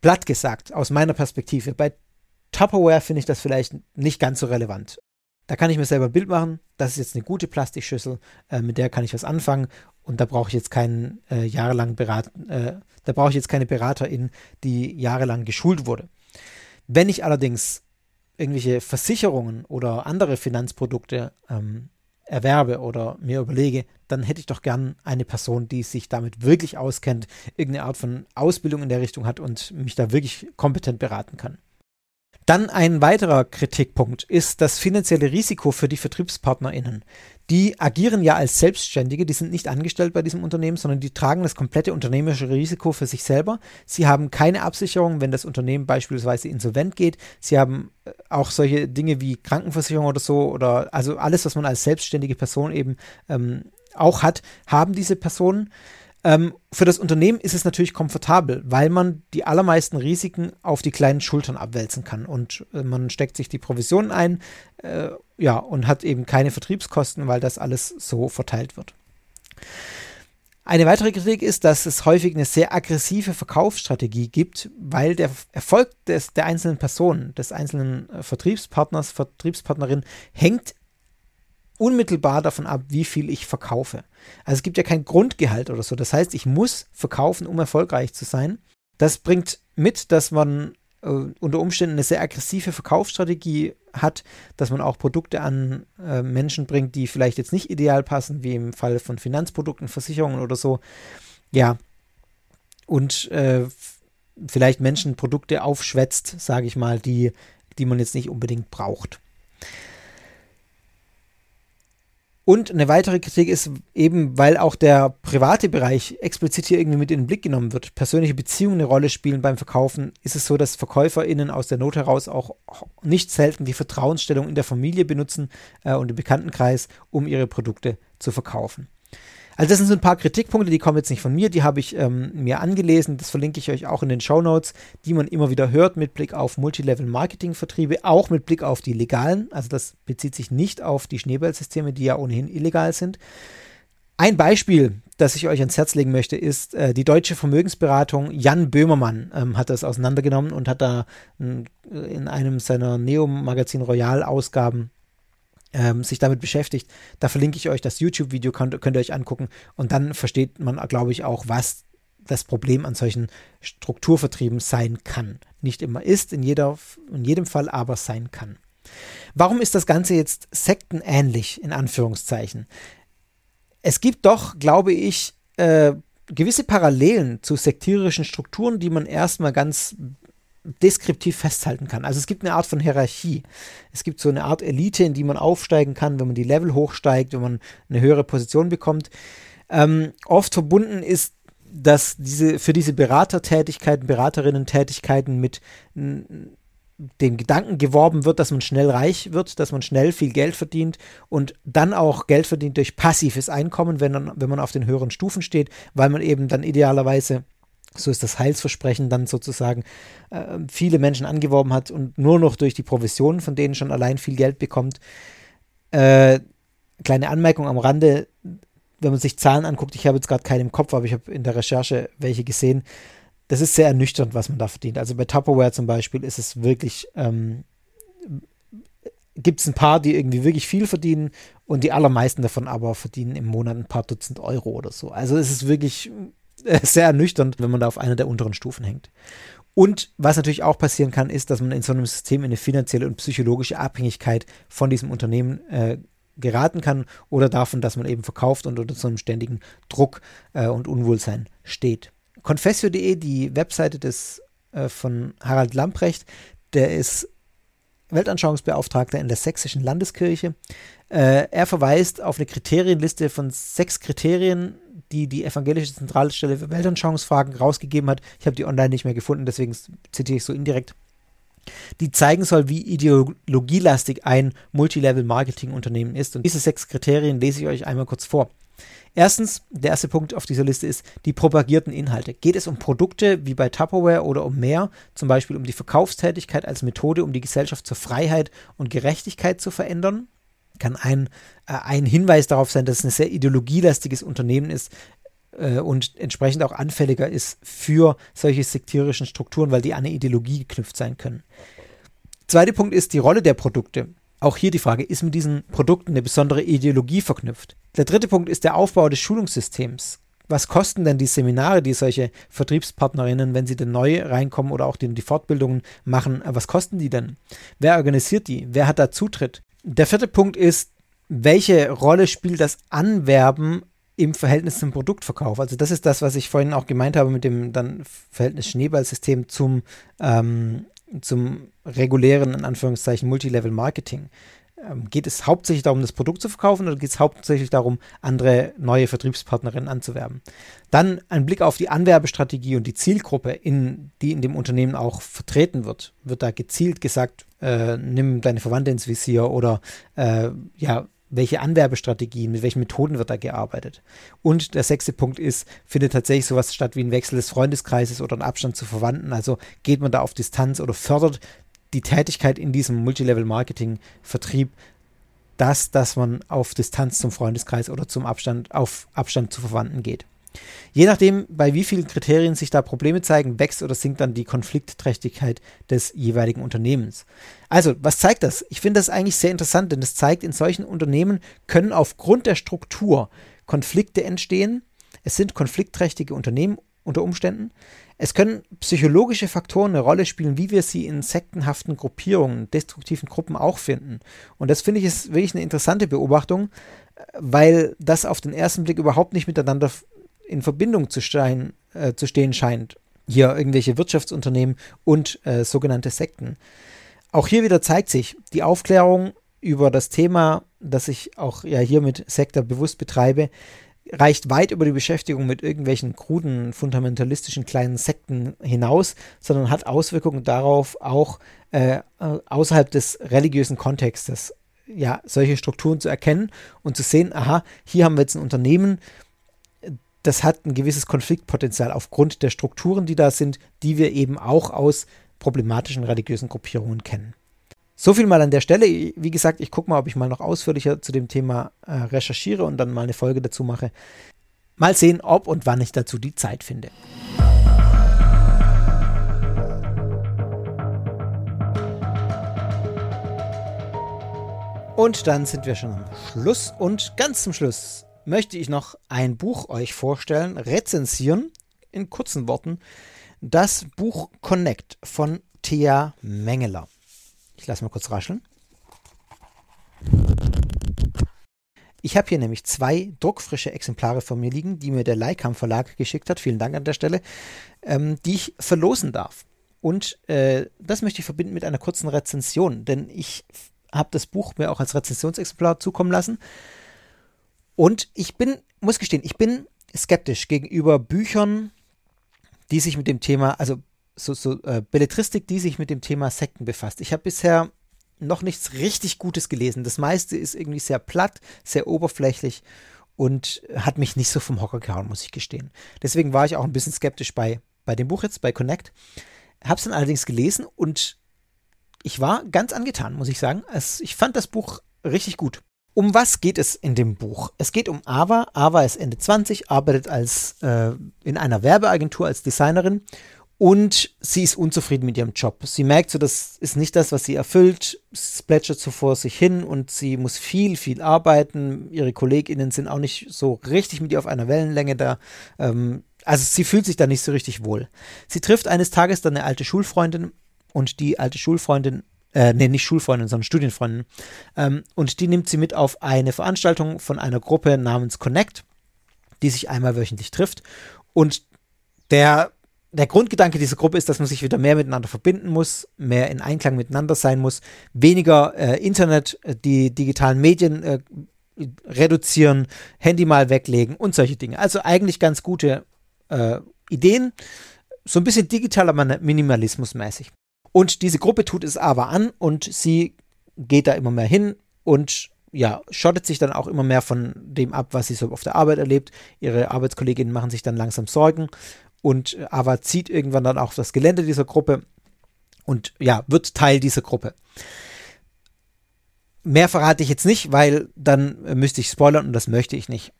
Platt gesagt, aus meiner Perspektive, bei Tupperware finde ich das vielleicht nicht ganz so relevant. Da kann ich mir selber ein Bild machen, das ist jetzt eine gute Plastikschüssel, äh, mit der kann ich was anfangen und da brauche ich jetzt keinen äh, jahrelang Berat, äh, da brauche ich jetzt keine Beraterin, die jahrelang geschult wurde. Wenn ich allerdings irgendwelche Versicherungen oder andere Finanzprodukte ähm, erwerbe oder mir überlege, dann hätte ich doch gern eine Person, die sich damit wirklich auskennt, irgendeine Art von Ausbildung in der Richtung hat und mich da wirklich kompetent beraten kann. Dann ein weiterer Kritikpunkt ist das finanzielle Risiko für die VertriebspartnerInnen. Die agieren ja als Selbstständige, die sind nicht angestellt bei diesem Unternehmen, sondern die tragen das komplette unternehmerische Risiko für sich selber. Sie haben keine Absicherung, wenn das Unternehmen beispielsweise insolvent geht. Sie haben äh, auch solche Dinge wie Krankenversicherung oder so, oder also alles, was man als selbstständige Person eben ähm, auch hat, haben diese Personen. Ähm, für das Unternehmen ist es natürlich komfortabel, weil man die allermeisten Risiken auf die kleinen Schultern abwälzen kann und äh, man steckt sich die Provisionen ein, äh, ja, und hat eben keine Vertriebskosten, weil das alles so verteilt wird. Eine weitere Kritik ist, dass es häufig eine sehr aggressive Verkaufsstrategie gibt, weil der Erfolg des, der einzelnen Person, des einzelnen äh, Vertriebspartners, Vertriebspartnerin hängt unmittelbar davon ab, wie viel ich verkaufe. Also es gibt ja kein Grundgehalt oder so. Das heißt, ich muss verkaufen, um erfolgreich zu sein. Das bringt mit, dass man äh, unter Umständen eine sehr aggressive Verkaufsstrategie hat, dass man auch Produkte an äh, Menschen bringt, die vielleicht jetzt nicht ideal passen, wie im Fall von Finanzprodukten, Versicherungen oder so. Ja. Und äh, vielleicht Menschen Produkte aufschwätzt, sage ich mal, die, die man jetzt nicht unbedingt braucht. Und eine weitere Kritik ist eben, weil auch der private Bereich explizit hier irgendwie mit in den Blick genommen wird, persönliche Beziehungen eine Rolle spielen beim Verkaufen, ist es so, dass VerkäuferInnen aus der Not heraus auch nicht selten die Vertrauensstellung in der Familie benutzen äh, und im Bekanntenkreis, um ihre Produkte zu verkaufen. Also das sind so ein paar Kritikpunkte, die kommen jetzt nicht von mir, die habe ich ähm, mir angelesen, das verlinke ich euch auch in den Show Notes, die man immer wieder hört mit Blick auf Multilevel-Marketing-Vertriebe, auch mit Blick auf die legalen, also das bezieht sich nicht auf die Schneeballsysteme, die ja ohnehin illegal sind. Ein Beispiel, das ich euch ans Herz legen möchte, ist äh, die deutsche Vermögensberatung. Jan Böhmermann ähm, hat das auseinandergenommen und hat da äh, in einem seiner Neo-Magazin Royal-Ausgaben ähm, sich damit beschäftigt. Da verlinke ich euch das YouTube-Video, könnt, könnt ihr euch angucken und dann versteht man, glaube ich, auch, was das Problem an solchen Strukturvertrieben sein kann. Nicht immer ist, in, jeder, in jedem Fall aber sein kann. Warum ist das Ganze jetzt sektenähnlich, in Anführungszeichen? Es gibt doch, glaube ich, äh, gewisse Parallelen zu sektierischen Strukturen, die man erstmal ganz deskriptiv festhalten kann. Also es gibt eine Art von Hierarchie. Es gibt so eine Art Elite, in die man aufsteigen kann, wenn man die Level hochsteigt, wenn man eine höhere Position bekommt. Ähm, oft verbunden ist dass diese, für diese Beratertätigkeiten, Beraterinnen-Tätigkeiten mit dem Gedanken geworben wird, dass man schnell reich wird, dass man schnell viel Geld verdient und dann auch Geld verdient durch passives Einkommen, wenn, dann, wenn man auf den höheren Stufen steht, weil man eben dann idealerweise so ist das Heilsversprechen dann sozusagen äh, viele Menschen angeworben hat und nur noch durch die Provisionen von denen schon allein viel Geld bekommt. Äh, kleine Anmerkung am Rande, wenn man sich Zahlen anguckt, ich habe jetzt gerade keine im Kopf, aber ich habe in der Recherche welche gesehen. Das ist sehr ernüchternd, was man da verdient. Also bei Tupperware zum Beispiel ist es wirklich, ähm, gibt es ein paar, die irgendwie wirklich viel verdienen und die allermeisten davon aber verdienen im Monat ein paar Dutzend Euro oder so. Also es ist wirklich sehr ernüchternd, wenn man da auf einer der unteren Stufen hängt. Und was natürlich auch passieren kann, ist, dass man in so einem System in eine finanzielle und psychologische Abhängigkeit von diesem Unternehmen äh, geraten kann oder davon, dass man eben verkauft und unter so einem ständigen Druck äh, und Unwohlsein steht. Confessio.de, die Webseite des, äh, von Harald Lamprecht, der ist Weltanschauungsbeauftragter in der sächsischen Landeskirche. Äh, er verweist auf eine Kriterienliste von sechs Kriterien, die die evangelische Zentralstelle für Weltanschauungsfragen rausgegeben hat. Ich habe die online nicht mehr gefunden, deswegen zitiere ich so indirekt. Die zeigen soll, wie ideologielastig ein Multilevel-Marketing-Unternehmen ist. Und diese sechs Kriterien lese ich euch einmal kurz vor. Erstens, der erste Punkt auf dieser Liste ist die propagierten Inhalte. Geht es um Produkte wie bei Tupperware oder um mehr, zum Beispiel um die Verkaufstätigkeit als Methode, um die Gesellschaft zur Freiheit und Gerechtigkeit zu verändern? Kann ein, äh, ein Hinweis darauf sein, dass es ein sehr ideologielastiges Unternehmen ist äh, und entsprechend auch anfälliger ist für solche sektierischen Strukturen, weil die an eine Ideologie geknüpft sein können. Zweiter Punkt ist die Rolle der Produkte. Auch hier die Frage, ist mit diesen Produkten eine besondere Ideologie verknüpft? Der dritte Punkt ist der Aufbau des Schulungssystems. Was kosten denn die Seminare, die solche Vertriebspartnerinnen, wenn sie denn neu reinkommen oder auch die, die Fortbildungen machen, was kosten die denn? Wer organisiert die? Wer hat da Zutritt? Der vierte Punkt ist, welche Rolle spielt das Anwerben im Verhältnis zum Produktverkauf? Also das ist das, was ich vorhin auch gemeint habe mit dem dann Verhältnis Schneeballsystem zum, ähm, zum regulären, in Anführungszeichen, Multilevel-Marketing. Ähm, geht es hauptsächlich darum, das Produkt zu verkaufen oder geht es hauptsächlich darum, andere neue Vertriebspartnerinnen anzuwerben? Dann ein Blick auf die Anwerbestrategie und die Zielgruppe, in, die in dem Unternehmen auch vertreten wird. Wird da gezielt gesagt, äh, nimm deine Verwandte ins Visier oder äh, ja, welche Anwerbestrategien, mit welchen Methoden wird da gearbeitet. Und der sechste Punkt ist, findet tatsächlich sowas statt wie ein Wechsel des Freundeskreises oder ein Abstand zu Verwandten. Also geht man da auf Distanz oder fördert die Tätigkeit in diesem Multilevel-Marketing-Vertrieb das, dass man auf Distanz zum Freundeskreis oder zum Abstand, auf Abstand zu Verwandten geht. Je nachdem, bei wie vielen Kriterien sich da Probleme zeigen, wächst oder sinkt dann die Konfliktträchtigkeit des jeweiligen Unternehmens. Also, was zeigt das? Ich finde das eigentlich sehr interessant, denn es zeigt, in solchen Unternehmen können aufgrund der Struktur Konflikte entstehen. Es sind konfliktträchtige Unternehmen unter Umständen. Es können psychologische Faktoren eine Rolle spielen, wie wir sie in sektenhaften Gruppierungen, destruktiven Gruppen auch finden. Und das finde ich ist wirklich eine interessante Beobachtung, weil das auf den ersten Blick überhaupt nicht miteinander in Verbindung zu, stein, äh, zu stehen scheint. Hier irgendwelche Wirtschaftsunternehmen und äh, sogenannte Sekten. Auch hier wieder zeigt sich die Aufklärung über das Thema, das ich auch ja hier mit Sektor bewusst betreibe, reicht weit über die Beschäftigung mit irgendwelchen kruden, fundamentalistischen kleinen Sekten hinaus, sondern hat Auswirkungen darauf, auch äh, außerhalb des religiösen Kontextes, ja, solche Strukturen zu erkennen und zu sehen, aha, hier haben wir jetzt ein Unternehmen, das hat ein gewisses Konfliktpotenzial aufgrund der Strukturen, die da sind, die wir eben auch aus problematischen religiösen Gruppierungen kennen. So viel mal an der Stelle. Wie gesagt, ich gucke mal, ob ich mal noch ausführlicher zu dem Thema äh, recherchiere und dann mal eine Folge dazu mache. Mal sehen, ob und wann ich dazu die Zeit finde. Und dann sind wir schon am Schluss. Und ganz zum Schluss möchte ich noch ein Buch euch vorstellen, rezensieren, in kurzen Worten. Das Buch Connect von Thea Mengeler. Ich lasse mal kurz rascheln. Ich habe hier nämlich zwei druckfrische Exemplare von mir liegen, die mir der Leikam Verlag geschickt hat. Vielen Dank an der Stelle, ähm, die ich verlosen darf. Und äh, das möchte ich verbinden mit einer kurzen Rezension, denn ich habe das Buch mir auch als Rezensionsexemplar zukommen lassen. Und ich bin, muss gestehen, ich bin skeptisch gegenüber Büchern, die sich mit dem Thema, also so, so äh, Belletristik, die sich mit dem Thema Sekten befasst. Ich habe bisher noch nichts richtig Gutes gelesen. Das meiste ist irgendwie sehr platt, sehr oberflächlich und hat mich nicht so vom Hocker gehauen, muss ich gestehen. Deswegen war ich auch ein bisschen skeptisch bei, bei dem Buch jetzt, bei Connect. Habe es dann allerdings gelesen und ich war ganz angetan, muss ich sagen. Es, ich fand das Buch richtig gut. Um was geht es in dem Buch? Es geht um Ava. Ava ist Ende 20, arbeitet als äh, in einer Werbeagentur als Designerin und sie ist unzufrieden mit ihrem Job. Sie merkt so, das ist nicht das, was sie erfüllt. Es plätschert so vor sich hin und sie muss viel, viel arbeiten. Ihre KollegInnen sind auch nicht so richtig mit ihr auf einer Wellenlänge da. Ähm, also sie fühlt sich da nicht so richtig wohl. Sie trifft eines Tages dann eine alte Schulfreundin und die alte Schulfreundin, äh, nee, nicht Schulfreundin, sondern Studienfreundin. Ähm, und die nimmt sie mit auf eine Veranstaltung von einer Gruppe namens Connect, die sich einmal wöchentlich trifft. Und der der Grundgedanke dieser Gruppe ist, dass man sich wieder mehr miteinander verbinden muss, mehr in Einklang miteinander sein muss, weniger äh, Internet, äh, die digitalen Medien äh, reduzieren, Handy mal weglegen und solche Dinge. Also eigentlich ganz gute äh, Ideen, so ein bisschen digitaler Minimalismus mäßig. Und diese Gruppe tut es aber an und sie geht da immer mehr hin und ja, schottet sich dann auch immer mehr von dem ab, was sie so auf der Arbeit erlebt. Ihre Arbeitskolleginnen machen sich dann langsam Sorgen und Ava zieht irgendwann dann auch das Gelände dieser Gruppe und ja, wird Teil dieser Gruppe. Mehr verrate ich jetzt nicht, weil dann müsste ich spoilern und das möchte ich nicht.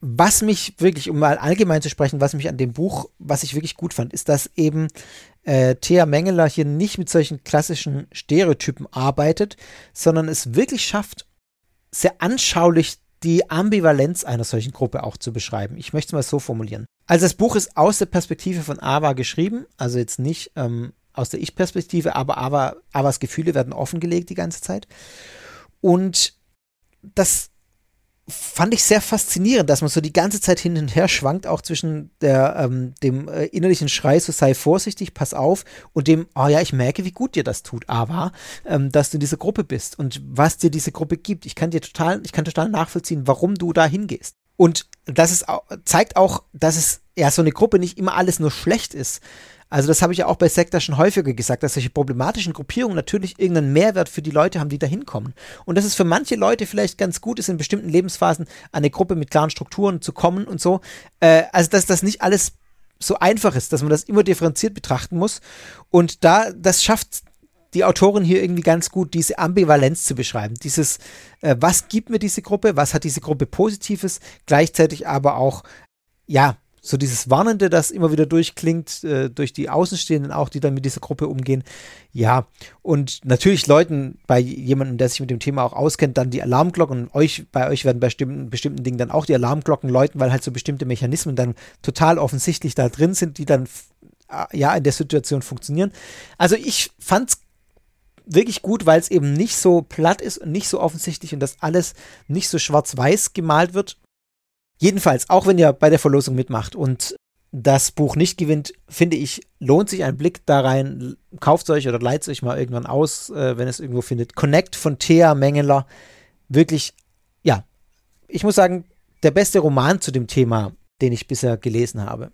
Was mich wirklich, um mal allgemein zu sprechen, was mich an dem Buch, was ich wirklich gut fand, ist, dass eben äh, Thea Mengeler hier nicht mit solchen klassischen Stereotypen arbeitet, sondern es wirklich schafft, sehr anschaulich die Ambivalenz einer solchen Gruppe auch zu beschreiben. Ich möchte es mal so formulieren. Also das Buch ist aus der Perspektive von Ava geschrieben, also jetzt nicht ähm, aus der Ich-Perspektive, aber Ava, Avas Gefühle werden offengelegt die ganze Zeit. Und das fand ich sehr faszinierend, dass man so die ganze Zeit hin und her schwankt, auch zwischen der, ähm, dem äh, innerlichen Schrei, so sei vorsichtig, pass auf, und dem, oh ja, ich merke, wie gut dir das tut, aber, ähm, dass du in dieser Gruppe bist und was dir diese Gruppe gibt. Ich kann dir total, ich kann total nachvollziehen, warum du da hingehst. Und das ist, zeigt auch, dass es ja so eine Gruppe nicht immer alles nur schlecht ist, also das habe ich ja auch bei Sektor schon häufiger gesagt, dass solche problematischen Gruppierungen natürlich irgendeinen Mehrwert für die Leute haben, die da hinkommen. Und dass es für manche Leute vielleicht ganz gut ist, in bestimmten Lebensphasen an eine Gruppe mit klaren Strukturen zu kommen und so. Äh, also dass das nicht alles so einfach ist, dass man das immer differenziert betrachten muss. Und da, das schafft die Autorin hier irgendwie ganz gut, diese Ambivalenz zu beschreiben. Dieses, äh, was gibt mir diese Gruppe, was hat diese Gruppe Positives, gleichzeitig aber auch, ja, so dieses Warnende, das immer wieder durchklingt, äh, durch die Außenstehenden auch, die dann mit dieser Gruppe umgehen. Ja, und natürlich Leuten, bei jemandem, der sich mit dem Thema auch auskennt, dann die Alarmglocken und euch, bei euch werden bei bestimmten, bestimmten Dingen dann auch die Alarmglocken läuten, weil halt so bestimmte Mechanismen dann total offensichtlich da drin sind, die dann äh, ja in der Situation funktionieren. Also ich fand's wirklich gut, weil es eben nicht so platt ist und nicht so offensichtlich und das alles nicht so schwarz-weiß gemalt wird, Jedenfalls, auch wenn ihr bei der Verlosung mitmacht und das Buch nicht gewinnt, finde ich, lohnt sich ein Blick da rein. Kauft euch oder leiht euch mal irgendwann aus, äh, wenn es irgendwo findet. Connect von Thea Mengeler. Wirklich, ja, ich muss sagen, der beste Roman zu dem Thema, den ich bisher gelesen habe.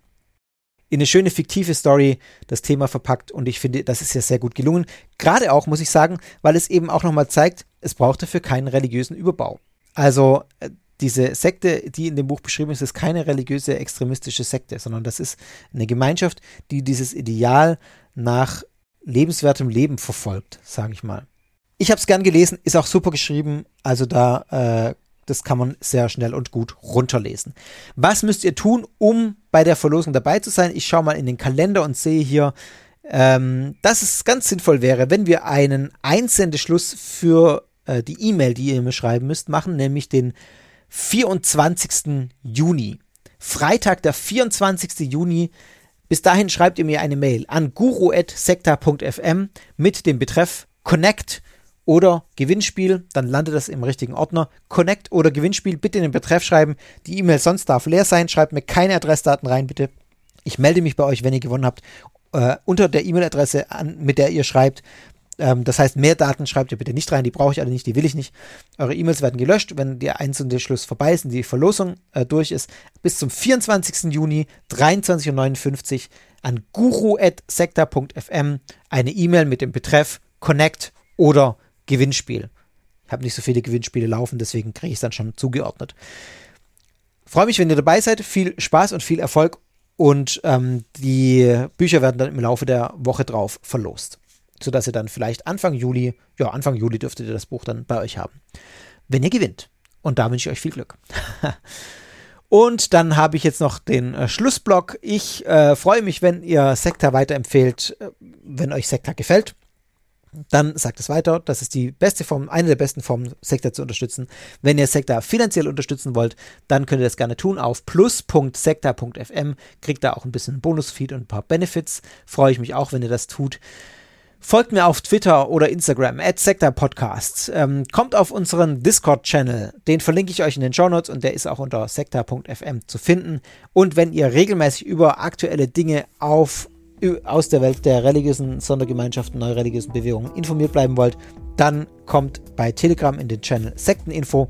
In eine schöne fiktive Story das Thema verpackt und ich finde, das ist ja sehr gut gelungen. Gerade auch, muss ich sagen, weil es eben auch nochmal zeigt, es braucht dafür keinen religiösen Überbau. Also äh, diese Sekte, die in dem Buch beschrieben ist, ist keine religiöse extremistische Sekte, sondern das ist eine Gemeinschaft, die dieses Ideal nach lebenswertem Leben verfolgt, sage ich mal. Ich habe es gern gelesen, ist auch super geschrieben, also da, äh, das kann man sehr schnell und gut runterlesen. Was müsst ihr tun, um bei der Verlosung dabei zu sein? Ich schaue mal in den Kalender und sehe hier, ähm, dass es ganz sinnvoll wäre, wenn wir einen Einsendeschluss für äh, die E-Mail, die ihr mir schreiben müsst, machen, nämlich den 24. Juni. Freitag, der 24. Juni. Bis dahin schreibt ihr mir eine Mail an guru.sekta.fm mit dem Betreff Connect oder Gewinnspiel, dann landet das im richtigen Ordner. Connect oder Gewinnspiel, bitte in den Betreff schreiben. Die E-Mail sonst darf leer sein, schreibt mir keine Adressdaten rein, bitte. Ich melde mich bei euch, wenn ihr gewonnen habt, äh, unter der E-Mail-Adresse, mit der ihr schreibt. Ähm, das heißt, mehr Daten schreibt ihr bitte nicht rein, die brauche ich alle nicht, die will ich nicht. Eure E-Mails werden gelöscht, wenn der einzelne Schluss vorbei ist und die Verlosung äh, durch ist. Bis zum 24. Juni, 23.59 Uhr an guru.sekta.fm eine E-Mail mit dem Betreff Connect oder Gewinnspiel. Ich habe nicht so viele Gewinnspiele laufen, deswegen kriege ich es dann schon zugeordnet. Freue mich, wenn ihr dabei seid. Viel Spaß und viel Erfolg. Und ähm, die Bücher werden dann im Laufe der Woche drauf verlost sodass ihr dann vielleicht Anfang Juli, ja, Anfang Juli dürftet ihr das Buch dann bei euch haben. Wenn ihr gewinnt. Und da wünsche ich euch viel Glück. Und dann habe ich jetzt noch den äh, Schlussblock. Ich äh, freue mich, wenn ihr Sekta weiterempfehlt, äh, wenn euch Sekta gefällt. Dann sagt es weiter. Das ist die beste Form, eine der besten Formen, Sekta zu unterstützen. Wenn ihr Sekta finanziell unterstützen wollt, dann könnt ihr das gerne tun auf plus.sekta.fm. Kriegt da auch ein bisschen Bonusfeed und ein paar Benefits. Freue ich mich auch, wenn ihr das tut. Folgt mir auf Twitter oder Instagram, at SektorPodcasts. Ähm, kommt auf unseren Discord-Channel, den verlinke ich euch in den Show Notes und der ist auch unter sektor.fm zu finden. Und wenn ihr regelmäßig über aktuelle Dinge auf, aus der Welt der religiösen Sondergemeinschaften, neue religiösen Bewegungen informiert bleiben wollt, dann kommt bei Telegram in den Channel Sekteninfo.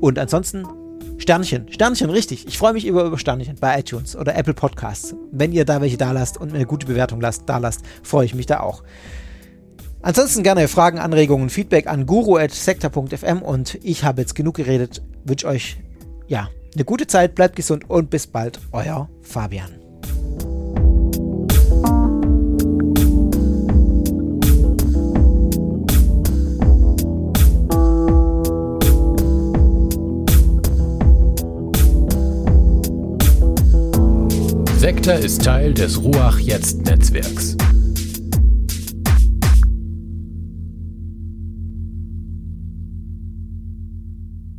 Und ansonsten Sternchen, Sternchen, richtig. Ich freue mich über, über Sternchen bei iTunes oder Apple Podcasts. Wenn ihr da welche da lasst und eine gute Bewertung lasst, da lasst, freue ich mich da auch. Ansonsten gerne Fragen, Anregungen, Feedback an guru.sektor.fm und ich habe jetzt genug geredet. Wünsche euch ja eine gute Zeit, bleibt gesund und bis bald, euer Fabian. Sektor ist Teil des Ruach Jetzt Netzwerks.